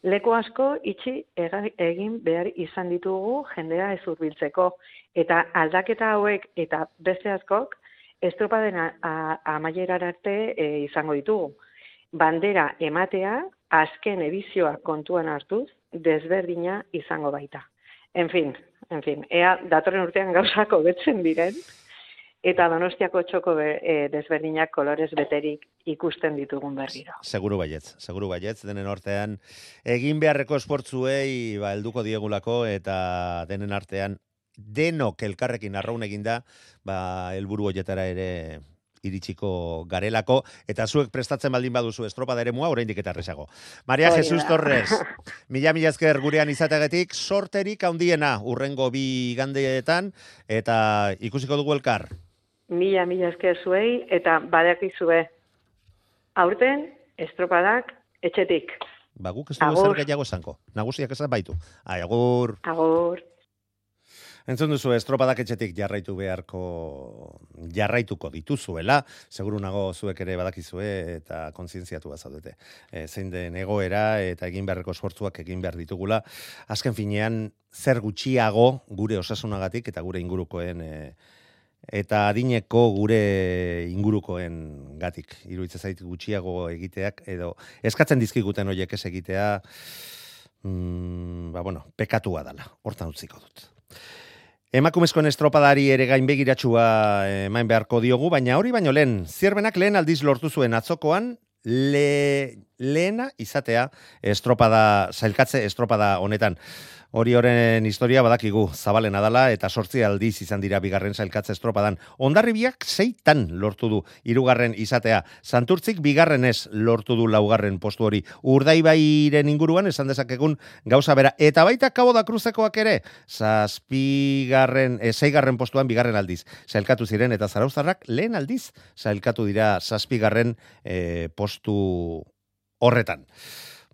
Leku asko itxi egin behar izan ditugu jendea ez urbiltzeko. Eta aldaketa hauek eta beste askok estropaden amaierar arte e, izango ditugu. Bandera ematea, azken edizioa kontuan hartuz, desberdina izango baita. En fin, en fin, ea datorren urtean gauzako betzen diren, eta donostiako txoko be, e, desberdinak kolorez beterik ikusten ditugun berriro. Seguru baietz, seguru baietz, denen artean egin beharreko esportzuei ba, elduko diegulako eta denen artean denok elkarrekin arraun eginda, ba, elburu hoietara ere iritsiko garelako, eta zuek prestatzen baldin baduzu estropada ere mua, oraindik eta errezago. Maria Hori Jesus. Torres, mila mila esker gurean izategetik, sorterik handiena urrengo bi gandeetan, eta ikusiko dugu elkar. Mila, mila esker zuei, eta badakizue, aurten, estropadak etxetik. Ba, guk ez dugu zer gehiago esango. Nagusiak esan baitu. Ai, agur. Agur. Entzun duzu, estropadak etxetik jarraitu beharko, jarraituko dituzuela, seguru nago zuek ere badakizue eta kontzientziatu zaudete. E, zein den egoera eta egin beharreko esfortzuak egin behar ditugula. Azken finean, zer gutxiago gure osasunagatik eta gure ingurukoen e, eta adineko gure ingurukoen gatik. Iruitze zait gutxiago egiteak edo eskatzen dizkiguten hoiek ez egitea mm, ba bueno, pekatua dala. Hortan utziko dut. Emakumezkoen estropadari ere gain begiratsua emain beharko diogu, baina hori baino lehen, zierbenak lehen aldiz lortu zuen atzokoan, le, lehena izatea estropada, zailkatze estropada honetan. Hori horren historia badakigu zabalena dala eta sortzi aldiz izan dira bigarren zailkatze estropadan. Ondarribiak zeitan lortu du hirugarren izatea. Santurtzik bigarrenez lortu du laugarren postu hori. Urdaibairen inguruan esan dezakegun gauza bera. Eta baita Cabo da Cruzekoak ere, zazpigarren, e, zeigarren postuan bigarren aldiz. Zailkatu ziren eta zarauztarrak lehen aldiz zailkatu dira zazpigarren e, postu horretan.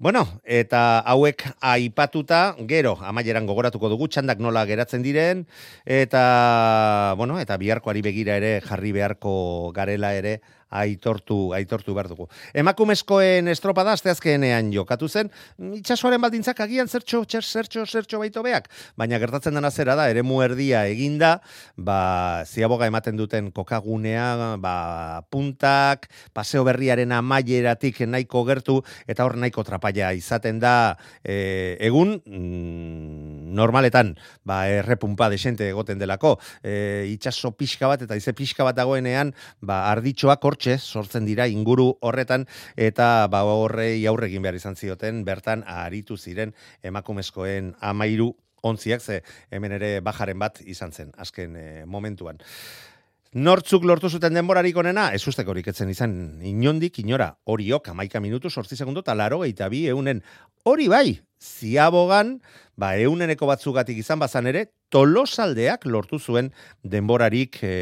Bueno, eta hauek aipatuta, gero, amaieran gogoratuko dugu, txandak nola geratzen diren, eta, bueno, eta biharkoari begira ere, jarri beharko garela ere, aitortu, aitortu behar dugu. Emakumezkoen estropada asteazkenean jokatu zen, itxasoaren baldintzak agian zertxo, txer, zertxo, zertxo baito beak, baina gertatzen dena zera da, ere erdia eginda, ba, ziaboga ematen duten kokagunea, ba, puntak, paseo berriaren amaieratik nahiko gertu, eta hor nahiko trapaia izaten da, e, egun, mm, normaletan, ba, errepumpa desente egoten delako, e, itxaso pixka bat, eta ize pixka bat dagoenean, ba, arditxoak hortxe sortzen dira inguru horretan eta ba horrei aurre egin behar izan zioten bertan aritu ziren emakumezkoen amairu ontziak ze hemen ere bajaren bat izan zen azken e, momentuan. Nortzuk lortu zuten denborarik onena, ez usteko horik etzen izan inondik, inora, horiok, amaika minutu, sortzi segundo, eta laro gehieta bi eunen. Hori bai, ziabogan, ba, euneneko batzugatik izan bazan ere, tolosaldeak lortu zuen denborarik e,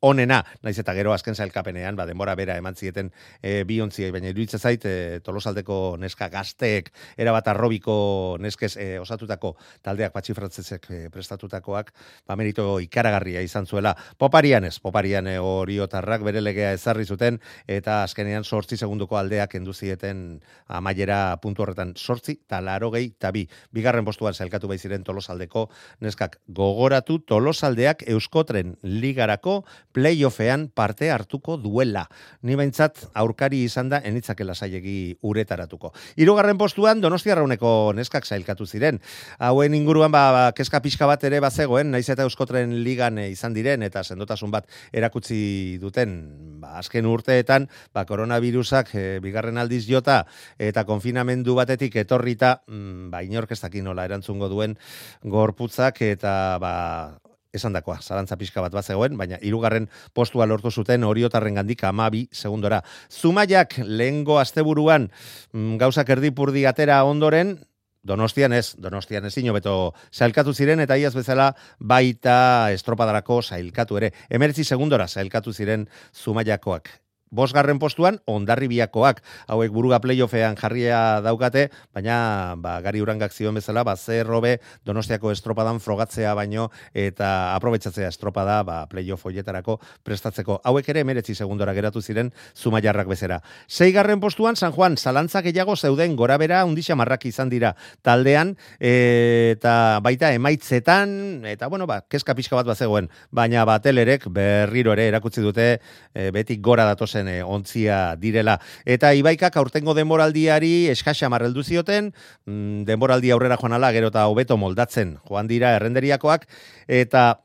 onena, naiz eta gero azken zailkapenean, ba, denbora bera eman zieten e, bi ontziei, baina iruditzen zait, e, tolosaldeko neska gazteek, erabat arrobiko neskez e, osatutako taldeak patxifratzezek e, prestatutakoak, ba, merito ikaragarria izan zuela. Poparian ez, poparian e, oriotarrak bere legea ezarri zuten, eta azkenean sortzi segunduko aldeak enduzieten amaiera puntu horretan sortzi, talaro gehi, tabi. Bigarren postuan zailkatu baiziren tolosaldeko neskak gogoratu tolosaldeak euskotren ligarako playoffean parte hartuko duela. Ni behintzat aurkari izan da enitzakela sailegi uretaratuko. Hirugarren postuan Donostia Rauneko neskak sailkatu ziren. Hauen inguruan ba, ba kezka pixka bat ere bazegoen, naiz eta Euskotren ligan e, izan diren eta sendotasun bat erakutsi duten ba, azken urteetan, ba, koronavirusak e, bigarren aldiz jota eta konfinamendu batetik etorrita, mm, ba, inork ez nola erantzungo duen gorputzak eta ba, esan dakoa, zarantza pixka bat bazegoen, baina hirugarren postua lortu zuten oriotarren gandik amabi segundora. Zumaiak lehengo asteburuan mm, gauzak erdipurdi atera ondoren, Donostian ez, Donostian ez beto sailkatu ziren eta iaz bezala baita estropadarako sailkatu ere. Emeretzi segundora sailkatu ziren Zumaiakoak. Bosgarren postuan, ondarribiakoak, hauek buruga playoffean jarria daukate, baina ba, gari urangak zioen bezala, ba, zerrobe donostiako estropadan frogatzea baino, eta aprobetsatzea estropada ba, playoff hoietarako prestatzeko. Hauek ere emeretzi segundora geratu ziren zumaiarrak bezera. Seigarren postuan, San Juan, zalantzak gehiago zeuden gora bera undixa marrak izan dira taldean, eta baita emaitzetan, eta bueno, ba, keska pixka bat bazegoen, baina batelerek berriro ere erakutsi dute e, beti gora datozen e, ontzia direla. Eta ibaikak aurtengo denboraldiari eskaxa marreldu zioten, mm, denboraldi aurrera joan ala, gero eta hobeto moldatzen joan dira errenderiakoak, eta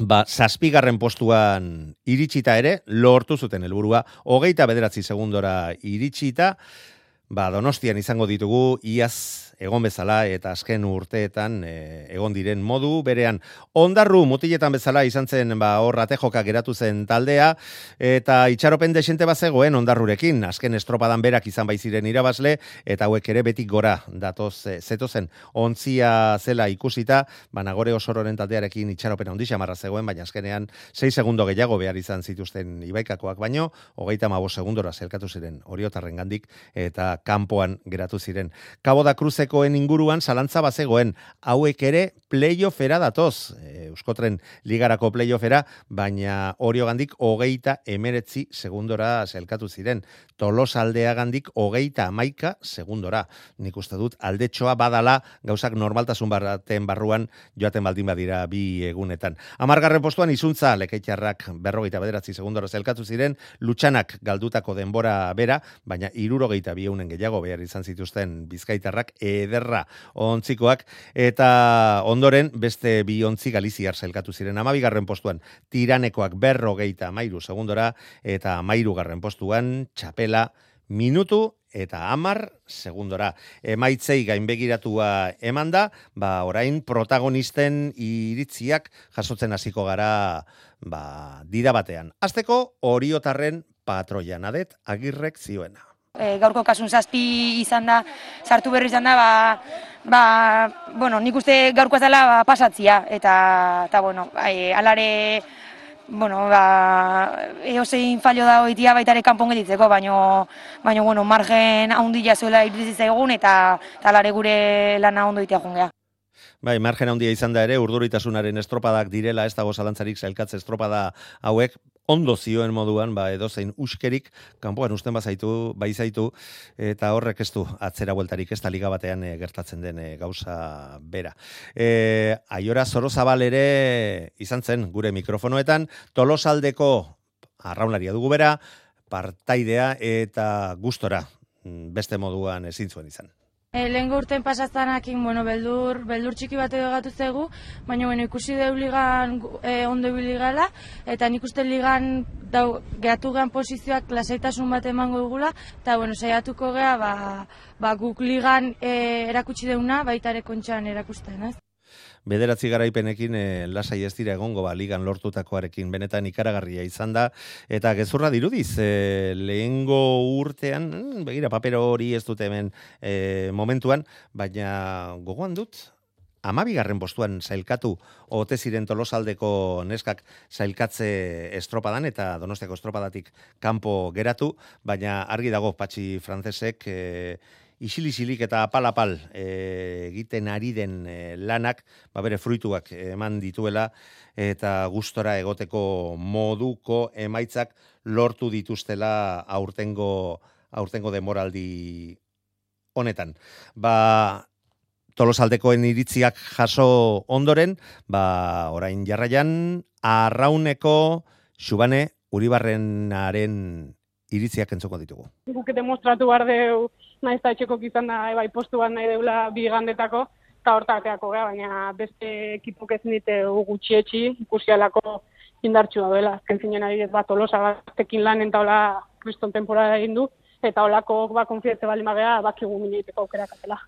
ba, zazpigarren postuan iritsita ere, lortu zuten helburua, hogeita bederatzi segundora iritsita, ba, donostian izango ditugu, iaz egon bezala eta azken urteetan e, egon diren modu berean. Ondarru mutiletan bezala izan zen ba hor joka geratu zen taldea eta itxaropen desente bazegoen ondarrurekin. Azken estropadan berak izan bai ziren irabazle eta hauek ere betik gora datoz e, zeto zen ontzia zela ikusita ba nagore osororen taldearekin itxaropen handi xamarra zegoen baina azkenean 6 segundo gehiago behar izan zituzten ibaikakoak baino hogeita mabo segundora zelkatu ziren oriotarren gandik eta kanpoan geratu ziren. Cabo da Cruzek taldekoen inguruan zalantza bazegoen hauek ere playoffera datoz, e, Euskotren ligarako playoffera, baina gandik hogeita emeretzi segundora zelkatu ziren. Tolos aldea gandik hogeita amaika segundora. Nik uste dut aldetxoa badala gauzak normaltasun barraten barruan joaten baldin badira bi egunetan. Amargarren postuan izuntza lekeitxarrak berrogeita bederatzi segundora zelkatu ziren, lutsanak galdutako denbora bera, baina irurogeita bi eunen gehiago behar izan zituzten bizkaitarrak ederra ontzikoak, eta ondoren beste bi ontzi galiziar zelkatu ziren amabigarren postuan tiranekoak berrogeita mairu segundora, eta mairu garren postuan txapela minutu eta amar segundora. Emaitzei gainbegiratua eman da, ba, orain protagonisten iritziak jasotzen hasiko gara ba, dira batean. Azteko, oriotarren patroian adet agirrek zioena. E, gaurko kasun zazpi izan da, sartu berri izan da, ba, ba, bueno, nik uste gaurko zela ba, pasatzia, eta, eta bueno, e, alare, bueno, ba, eosein fallo da oitia baitare kanpon geditzeko, baino, baino, bueno, margen haundila zuela irizitzea egun, eta, eta alare gure lana ondo itea jungea. Bai, margen handia izan da ere, urduritasunaren estropadak direla, ez dago zalantzarik zailkatze estropada hauek, ondo zioen moduan, ba, edo zein uskerik, kanpoan usten bazaitu, bai zaitu, eta horrek ez du atzera bueltarik ez liga batean e, gertatzen den e, gauza bera. E, aiora zorozabal ere izan zen gure mikrofonoetan, tolosaldeko arraunaria dugu bera, partaidea eta gustora mm, beste moduan ezin zuen izan. E, lehen urten pasatzanakin, bueno, beldur, beldur txiki bat edo gatu zegu, baina bueno, ikusi deu ligan e, ondo biligala, eta nik uste ligan dau, gehatu gehan posizioak lasaitasun bat emango dugula, eta bueno, saiatuko geha, ba, ba, guk ligan e, erakutsi deuna, baita ere kontxan erakusten, ez? Bederatzi garaipenekin e, lasai ez dira egongo ba, ligan lortutakoarekin benetan ikaragarria izan da, eta gezurra dirudiz, e, lehengo urtean, mm, begira papero hori ez dute hemen e, momentuan, baina gogoan dut, amabigarren postuan zailkatu ote ziren tolosaldeko neskak zailkatze estropadan eta donostiako estropadatik kanpo geratu, baina argi dago patxi frantzesek e, isilisilik eta apal-apal e, egiten ari den e, lanak, ba bere fruituak eman dituela eta gustora egoteko moduko emaitzak lortu dituztela aurtengo aurtengo demoraldi honetan. Ba, tolosaldekoen iritziak jaso ondoren, ba, orain jarraian, arrauneko xubane uribarrenaren iritziak entzuko ditugu. Guk demostratu behar deu, nahiz eta etxeko izan da, ebai, postuan nahi deula bi gandetako, eta hortateako gara, baina beste ekipok ez nite gutxietxi, ikusialako indartxua duela. Azken zinen adibidez bat, olosa batekin lan eta hola kriston temporada egin du, eta holako ba, konfietze bali magea, bakigu miniteko aukerak atela.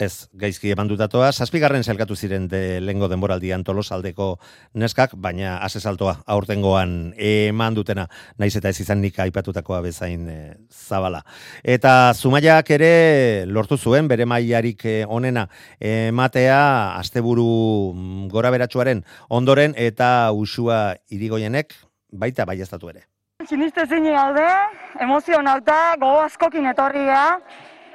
Ez, gaizki eman dutatoa, zazpigarren zelkatu ziren de lengo denboraldian tolosaldeko neskak, baina asesaltoa aurtengoan eman dutena, naiz eta ez izan nik aipatutakoa bezain e, zabala. Eta zumaiak ere lortu zuen, bere maiarik e, onena ematea, asteburu mm, gora beratxuaren ondoren, eta usua irigoienek baita bai ere. Siniste zini gaude, emozionauta, gogo askokin etorria,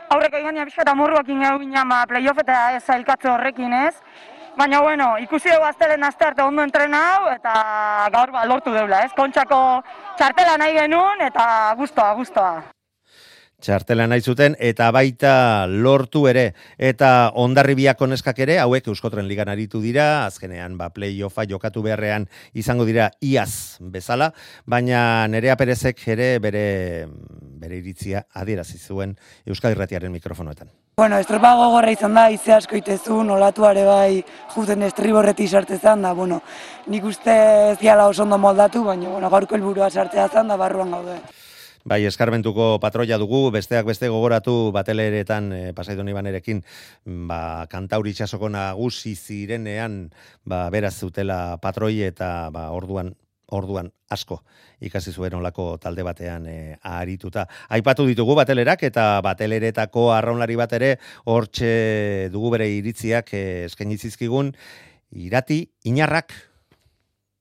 aurreko igania pixka eta morruak ingeu ba, playoff eta ez zailkatze horrekin ez. Baina, bueno, ikusi dugu aztelen azte arte ondo entrena hau eta gaur ba, lortu deula, ez? Kontxako txartela nahi genuen eta guztoa, guztoa txartela nahi zuten eta baita lortu ere eta ondarribiak oneskak ere hauek euskotren ligan aritu dira azkenean ba playoffa jokatu beharrean izango dira iaz bezala baina nerea perezek ere bere bere iritzia adierazi zuen Euskal Irratiaren mikrofonoetan Bueno, estropa gogorra izan da, ize asko itezu, nolatuare bai juten estriborreti sartezan da, bueno, nik uste ez oso ondo moldatu, baina bueno, gaurko helburua sartzea zan da barruan gaude. Bai, eskarmentuko patroia dugu, besteak beste gogoratu bateleretan e, pasaidoni banerekin, ba, kantauri itxasoko nagusi zirenean, ba, beraz zutela patroi eta ba, orduan orduan asko ikasi zuen olako talde batean e, arituta. Aipatu ditugu batelerak eta bateleretako arraunlari bat ere hortxe dugu bere iritziak e, eskaini zizkigun irati inarrak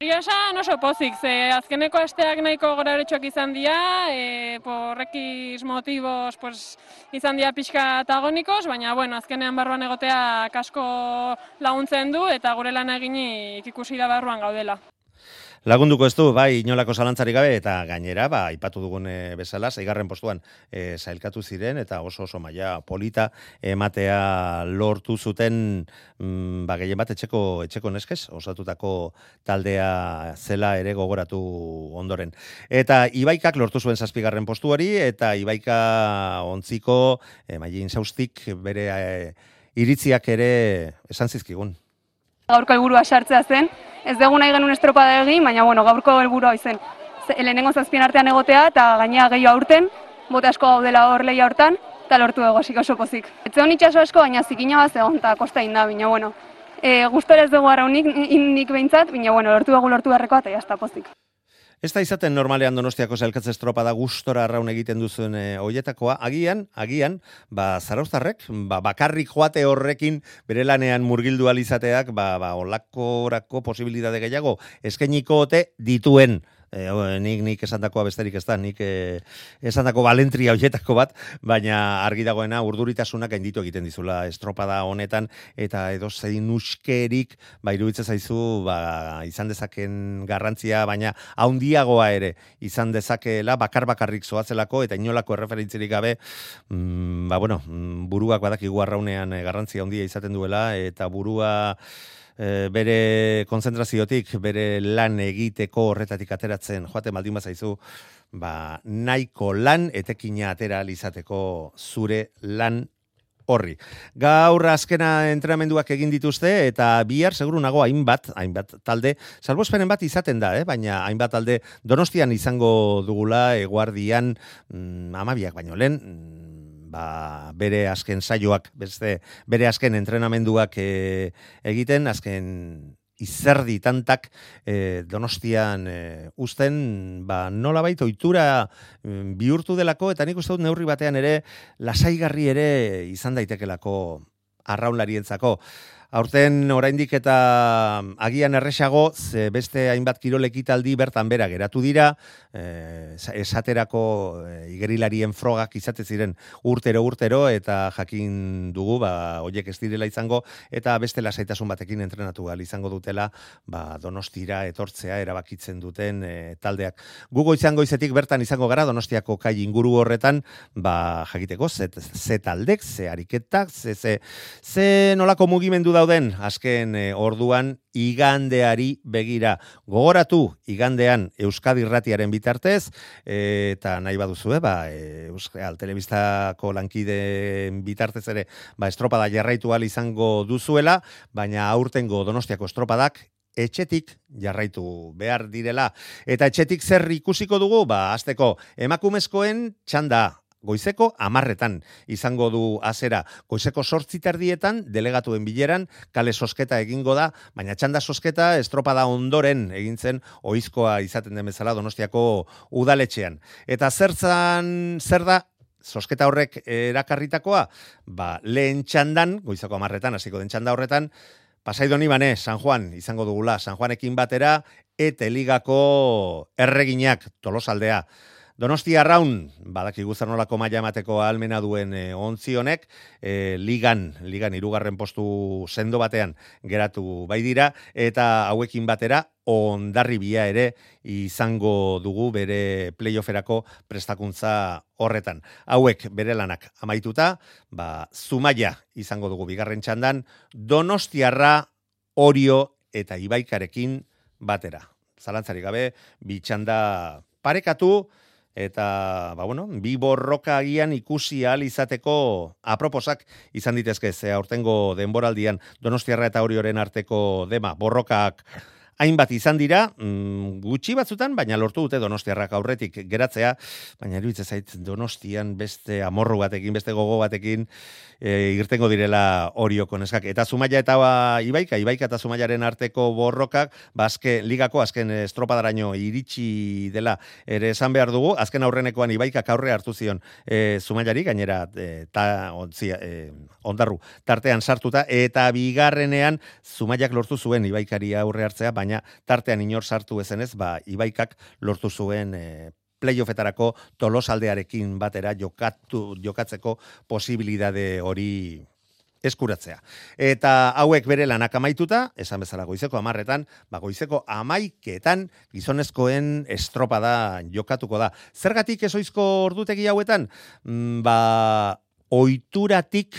Egia esan oso pozik, ze azkeneko asteak nahiko goraretxoak izan dira, e, porrekiz motivos pues, izan dira pixka antagonikos, baina bueno, azkenean barruan egotea kasko laguntzen du eta gure lan eginik ikusi da barruan gaudela. Lagunduko ez du, bai, inolako zalantzari gabe, eta gainera, ba, ipatu dugun e, bezala, zeigarren postuan e, zailkatu ziren, eta oso oso maia polita ematea lortu zuten, mm, ba, gehien bat, etxeko, etxeko neskez, osatutako taldea zela ere gogoratu ondoren. Eta Ibaikak lortu zuen zazpigarren postuari, eta Ibaika ontziko, e, maien zaustik, bere e, iritziak ere esan zizkigun. Gaurko helburua sartzea zen, ez dugu nahi genuen estropada egin, baina bueno, gaurko helburua izen. Lehenengo zazpien artean egotea eta gainea gehiago aurten, bote asko gaudela hor lehia hortan, eta lortu dugu hasik oso pozik. Ez zegoen itxaso asko, baina zikina bat zegoen, eta kosta inda, baina bueno. E, ez dugu arraunik, indik behintzat, baina bueno, lortu dugu lortu beharrekoa, eta jazta pozik. Ez da izaten normalean donostiako zelkatze estropa da gustora arraun egiten duzuen e, oietakoa. Agian, agian, ba, zarauztarrek, ba, bakarrik joate horrekin bere lanean murgildu alizateak, ba, ba, olakorako posibilitate gehiago, eskainiko ote dituen e, nik nik esandakoa besterik ez da, nik e, esandako balentria hoietako bat, baina argi dagoena urduritasunak gainditu egiten dizula estropada honetan eta edo zein uskerik ba iruditzen zaizu ba, izan dezaken garrantzia baina haundiagoa ere izan dezakeela bakar bakarrik zoatzelako eta inolako erreferentzirik gabe mm, ba bueno, mm, buruak badakigu arraunean eh, garrantzia handia izaten duela eta burua e, bere konzentraziotik, bere lan egiteko horretatik ateratzen, joate maldin bazaizu, ba, nahiko lan etekina atera izateko zure lan horri. Gaur azkena entrenamenduak egin dituzte eta bihar seguru nago hainbat, hainbat talde, salbospenen bat izaten da, eh? baina hainbat talde donostian izango dugula eguardian mm, amabiak baino lehen, ba, bere azken saioak, beste, bere azken entrenamenduak e, egiten, azken izerdi tantak e, donostian e, usten, ba, nola baita oitura mm, bihurtu delako, eta nik uste dut neurri batean ere, lasaigarri ere izan daitekelako arraunlarientzako. Aurten oraindik eta agian erresago ze beste hainbat kirolekitaldi bertan bera geratu dira, eh, esaterako eh, igerilarien frogak izate ziren urtero urtero eta jakin dugu ba hoiek ez direla izango eta beste lasaitasun batekin entrenatu gal izango dutela, ba Donostira etortzea erabakitzen duten eh, taldeak. Gugo izango izetik bertan izango gara Donostiako kai inguru horretan, ba jakiteko ze, ze taldek, ze ariketak, ze, ze, ze nolako mugimendu da dauden azken e, orduan igandeari begira. Gogoratu igandean Euskadi Irratiaren bitartez eta nahi baduzu eh, ba e, Euskal Telebistako lankide bitartez ere ba estropada jarraitu al izango duzuela, baina aurtengo Donostiako estropadak etxetik jarraitu behar direla. Eta etxetik zer ikusiko dugu? Ba, azteko, emakumezkoen txanda goizeko amarretan izango du azera. Goizeko sortziterdietan delegatuen bileran kale sosketa egingo da, baina txanda sosketa estropada ondoren egintzen oizkoa izaten den bezala donostiako udaletxean. Eta zertzan zer da sosketa horrek erakarritakoa? Ba, lehen txandan, goizeko amarretan, hasiko den txanda horretan, Pasaido bane, San Juan, izango dugula, San Juanekin batera, eta eligako erreginak tolosaldea. Donosti Arraun, badaki nolako maia emateko almena duen e, ontzi honek, e, ligan, ligan irugarren postu sendo batean geratu bai dira, eta hauekin batera, ondarri bia ere izango dugu bere playofferako prestakuntza horretan. Hauek bere lanak amaituta, ba, zumaia izango dugu bigarren txandan, Donostiarra, Orio eta Ibaikarekin batera. Zalantzari gabe, bitxanda parekatu, eta ba, bueno, bi borroka agian ikusi ahal izateko aproposak izan ditezke ze aurtengo denboraldian Donostiarra eta Orioren arteko dema borrokak hainbat izan dira, mm, gutxi batzutan, baina lortu dute donostiarrak aurretik geratzea, baina iruditzen zait donostian beste amorru batekin, beste gogo batekin, e, irtengo direla orioko neskak. Eta Zumaia eta ba, Ibaika, Ibaika eta Zumaiaren arteko borrokak, bazke ba, ligako azken estropadaraino iritsi dela ere esan behar dugu, azken aurrenekoan Ibaikak aurre hartu zion e, Zumaiari, gainera e, ta, ontzia, e, ondarru tartean sartuta, eta bigarrenean Zumaiak lortu zuen Ibaikari aurre hartzea, baina tartean inor sartu ezenez, ba, Ibaikak lortu zuen e, playoffetarako tolosaldearekin batera jokatu, jokatzeko posibilidade hori eskuratzea. Eta hauek bere lanak amaituta, esan bezala goizeko amarretan, ba goizeko amaiketan gizonezkoen estropada jokatuko da. Zergatik ezoizko ordutegi hauetan? Mm, ba, oituratik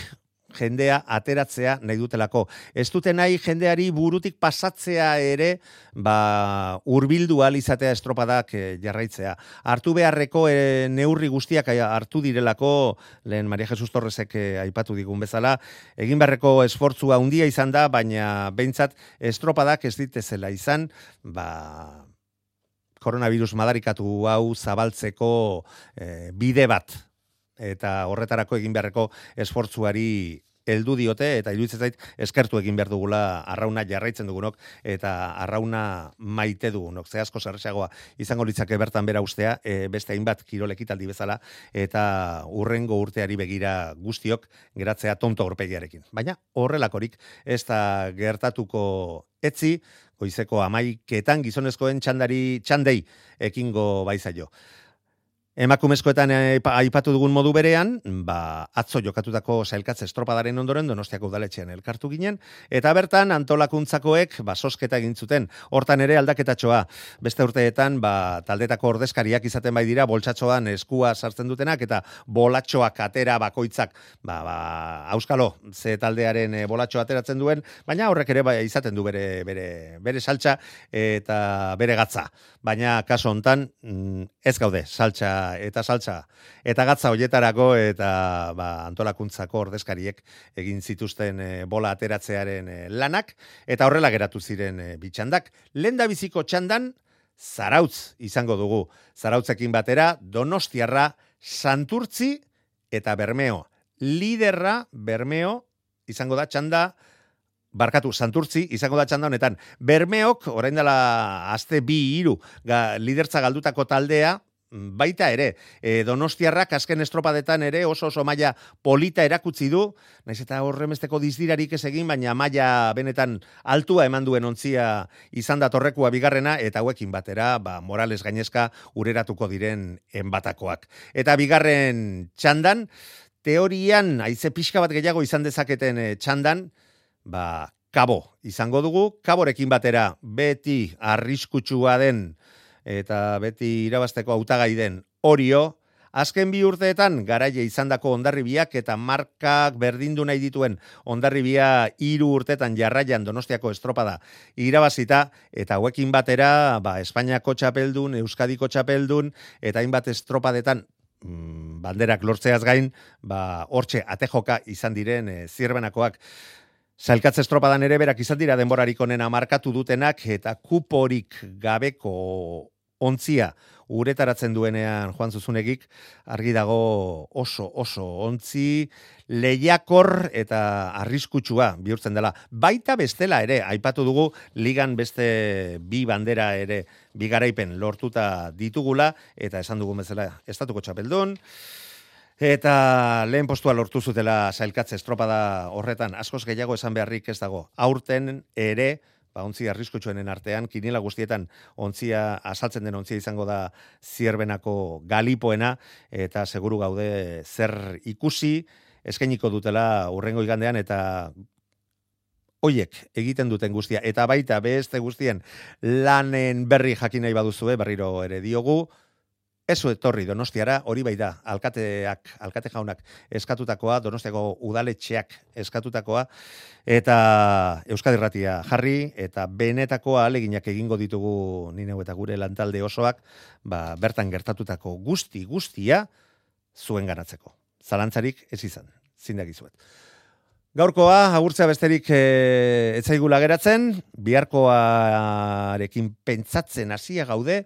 jendea ateratzea nahi dutelako. Ez dute nahi jendeari burutik pasatzea ere, ba, urbildu izatea estropadak e, jarraitzea. Artu beharreko e, neurri guztiak hartu direlako, lehen Maria Jesus Torresek e, aipatu digun bezala, egin beharreko esfortzua handia izan da, baina behintzat estropadak ez ditezela izan, ba, koronavirus madarikatu hau zabaltzeko bide bat eta horretarako egin beharreko esfortzuari heldu diote eta iruditzen zait eskertu egin behar dugula arrauna jarraitzen dugunok eta arrauna maite dugunok. Ze asko sarresagoa izango litzake bertan bera ustea, e, beste hainbat kirolekitaldi bezala eta urrengo urteari begira guztiok geratzea tonto aurpegiarekin. Baina horrelakorik ez da gertatuko etzi, goizeko amaiketan gizonezkoen txandari txandei ekingo baizaio. Emakumezkoetan eh, aipatu dugun modu berean, ba, atzo jokatutako sailkatze estropadaren ondoren donostiako udaletxean elkartu ginen, eta bertan antolakuntzakoek ba, sosketa egin zuten. Hortan ere aldaketatxoa, beste urteetan ba, taldetako ordezkariak izaten bai dira, boltsatxoan eskua sartzen dutenak, eta bolatxoak atera bakoitzak, ba, ba, auskalo, ze taldearen e, bolatxoa ateratzen duen, baina horrek ere ba, izaten du bere, bere, bere saltza eta bere gatza. Baina kaso hontan mm, ez gaude, saltza eta saltza eta gatza hoietarako eta ba, antolakuntzako ordezkariek egin zituzten e, bola ateratzearen e, lanak eta horrela geratu ziren e, bitxandak. Lenda biziko txandan zarautz izango dugu. Zarautzekin batera donostiarra santurtzi eta bermeo. Liderra bermeo izango da txanda barkatu santurtzi izango da txanda honetan. Bermeok, orain dela aste bi iru, ga, lidertza galdutako taldea, baita ere, e, donostiarrak azken estropadetan ere oso oso maila polita erakutsi du, naiz eta horremesteko dizdirarik ez egin, baina maila benetan altua eman duen ontzia izan da torrekua bigarrena, eta hauekin batera, ba, Morales gainezka ureratuko diren enbatakoak. Eta bigarren txandan, teorian, aize pixka bat gehiago izan dezaketen e, txandan, ba, kabo izango dugu, kaborekin batera beti arriskutsua den eta beti irabasteko hautagai den Orio, azken bi urteetan garaile izandako ondarribiak eta markak berdindu nahi dituen ondarribia hiru urtetan jarraian Donostiako estropada irabazita eta hauekin batera ba Espainiako txapeldun, Euskadiko txapeldun eta hainbat estropadetan mm, banderak lortzeaz gain, ba hortxe atejoka izan diren e, zierbenakoak Zailkatze estropadan ere berak izan dira denborarik onena markatu dutenak eta kuporik gabeko ontzia uretaratzen duenean Juan Zuzunegik argi dago oso oso ontzi lehiakor eta arriskutsua bihurtzen dela. Baita bestela ere, aipatu dugu ligan beste bi bandera ere bigaraipen lortuta ditugula eta esan dugu bezala estatuko txapeldun. Eta lehen postua lortu zutela sailkatze estropada horretan askoz gehiago esan beharrik ez dago. Aurten ere ba, ontzia arriskutsuenen artean, kinila guztietan ontzia, asaltzen den ontzia izango da zierbenako galipoena, eta seguru gaude zer ikusi, eskainiko dutela urrengo igandean, eta hoiek egiten duten guztia, eta baita beste guztien lanen berri jakin nahi baduzue, berriro ere diogu, Ez etorri Donostiara, hori bai da, alkateak, alkate jaunak eskatutakoa, Donostiako udaletxeak eskatutakoa, eta Euskadi Ratia jarri, eta benetako aleginak egingo ditugu nineu eta gure lantalde osoak, ba, bertan gertatutako guzti guztia zuen ganatzeko. Zalantzarik ez izan, zindak izuet. Gaurkoa, agurtzea besterik e, etzaigula geratzen, biharkoarekin pentsatzen hasia gaude,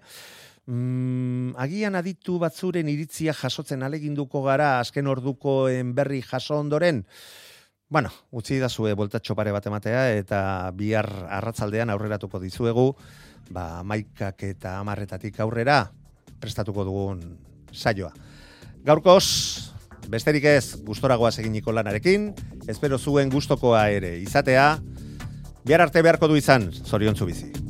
mm, agian aditu batzuren iritzia jasotzen aleginduko gara azken ordukoen berri jaso ondoren, Bueno, utzi da zue voltatxo pare bat ematea eta bihar arratzaldean aurreratuko dizuegu, ba, maikak eta amarretatik aurrera prestatuko dugun saioa. Gaurkoz, besterik ez gustoragoa eginiko lanarekin, espero zuen gustokoa ere izatea, bihar arte beharko du izan, zoriontzu bizi.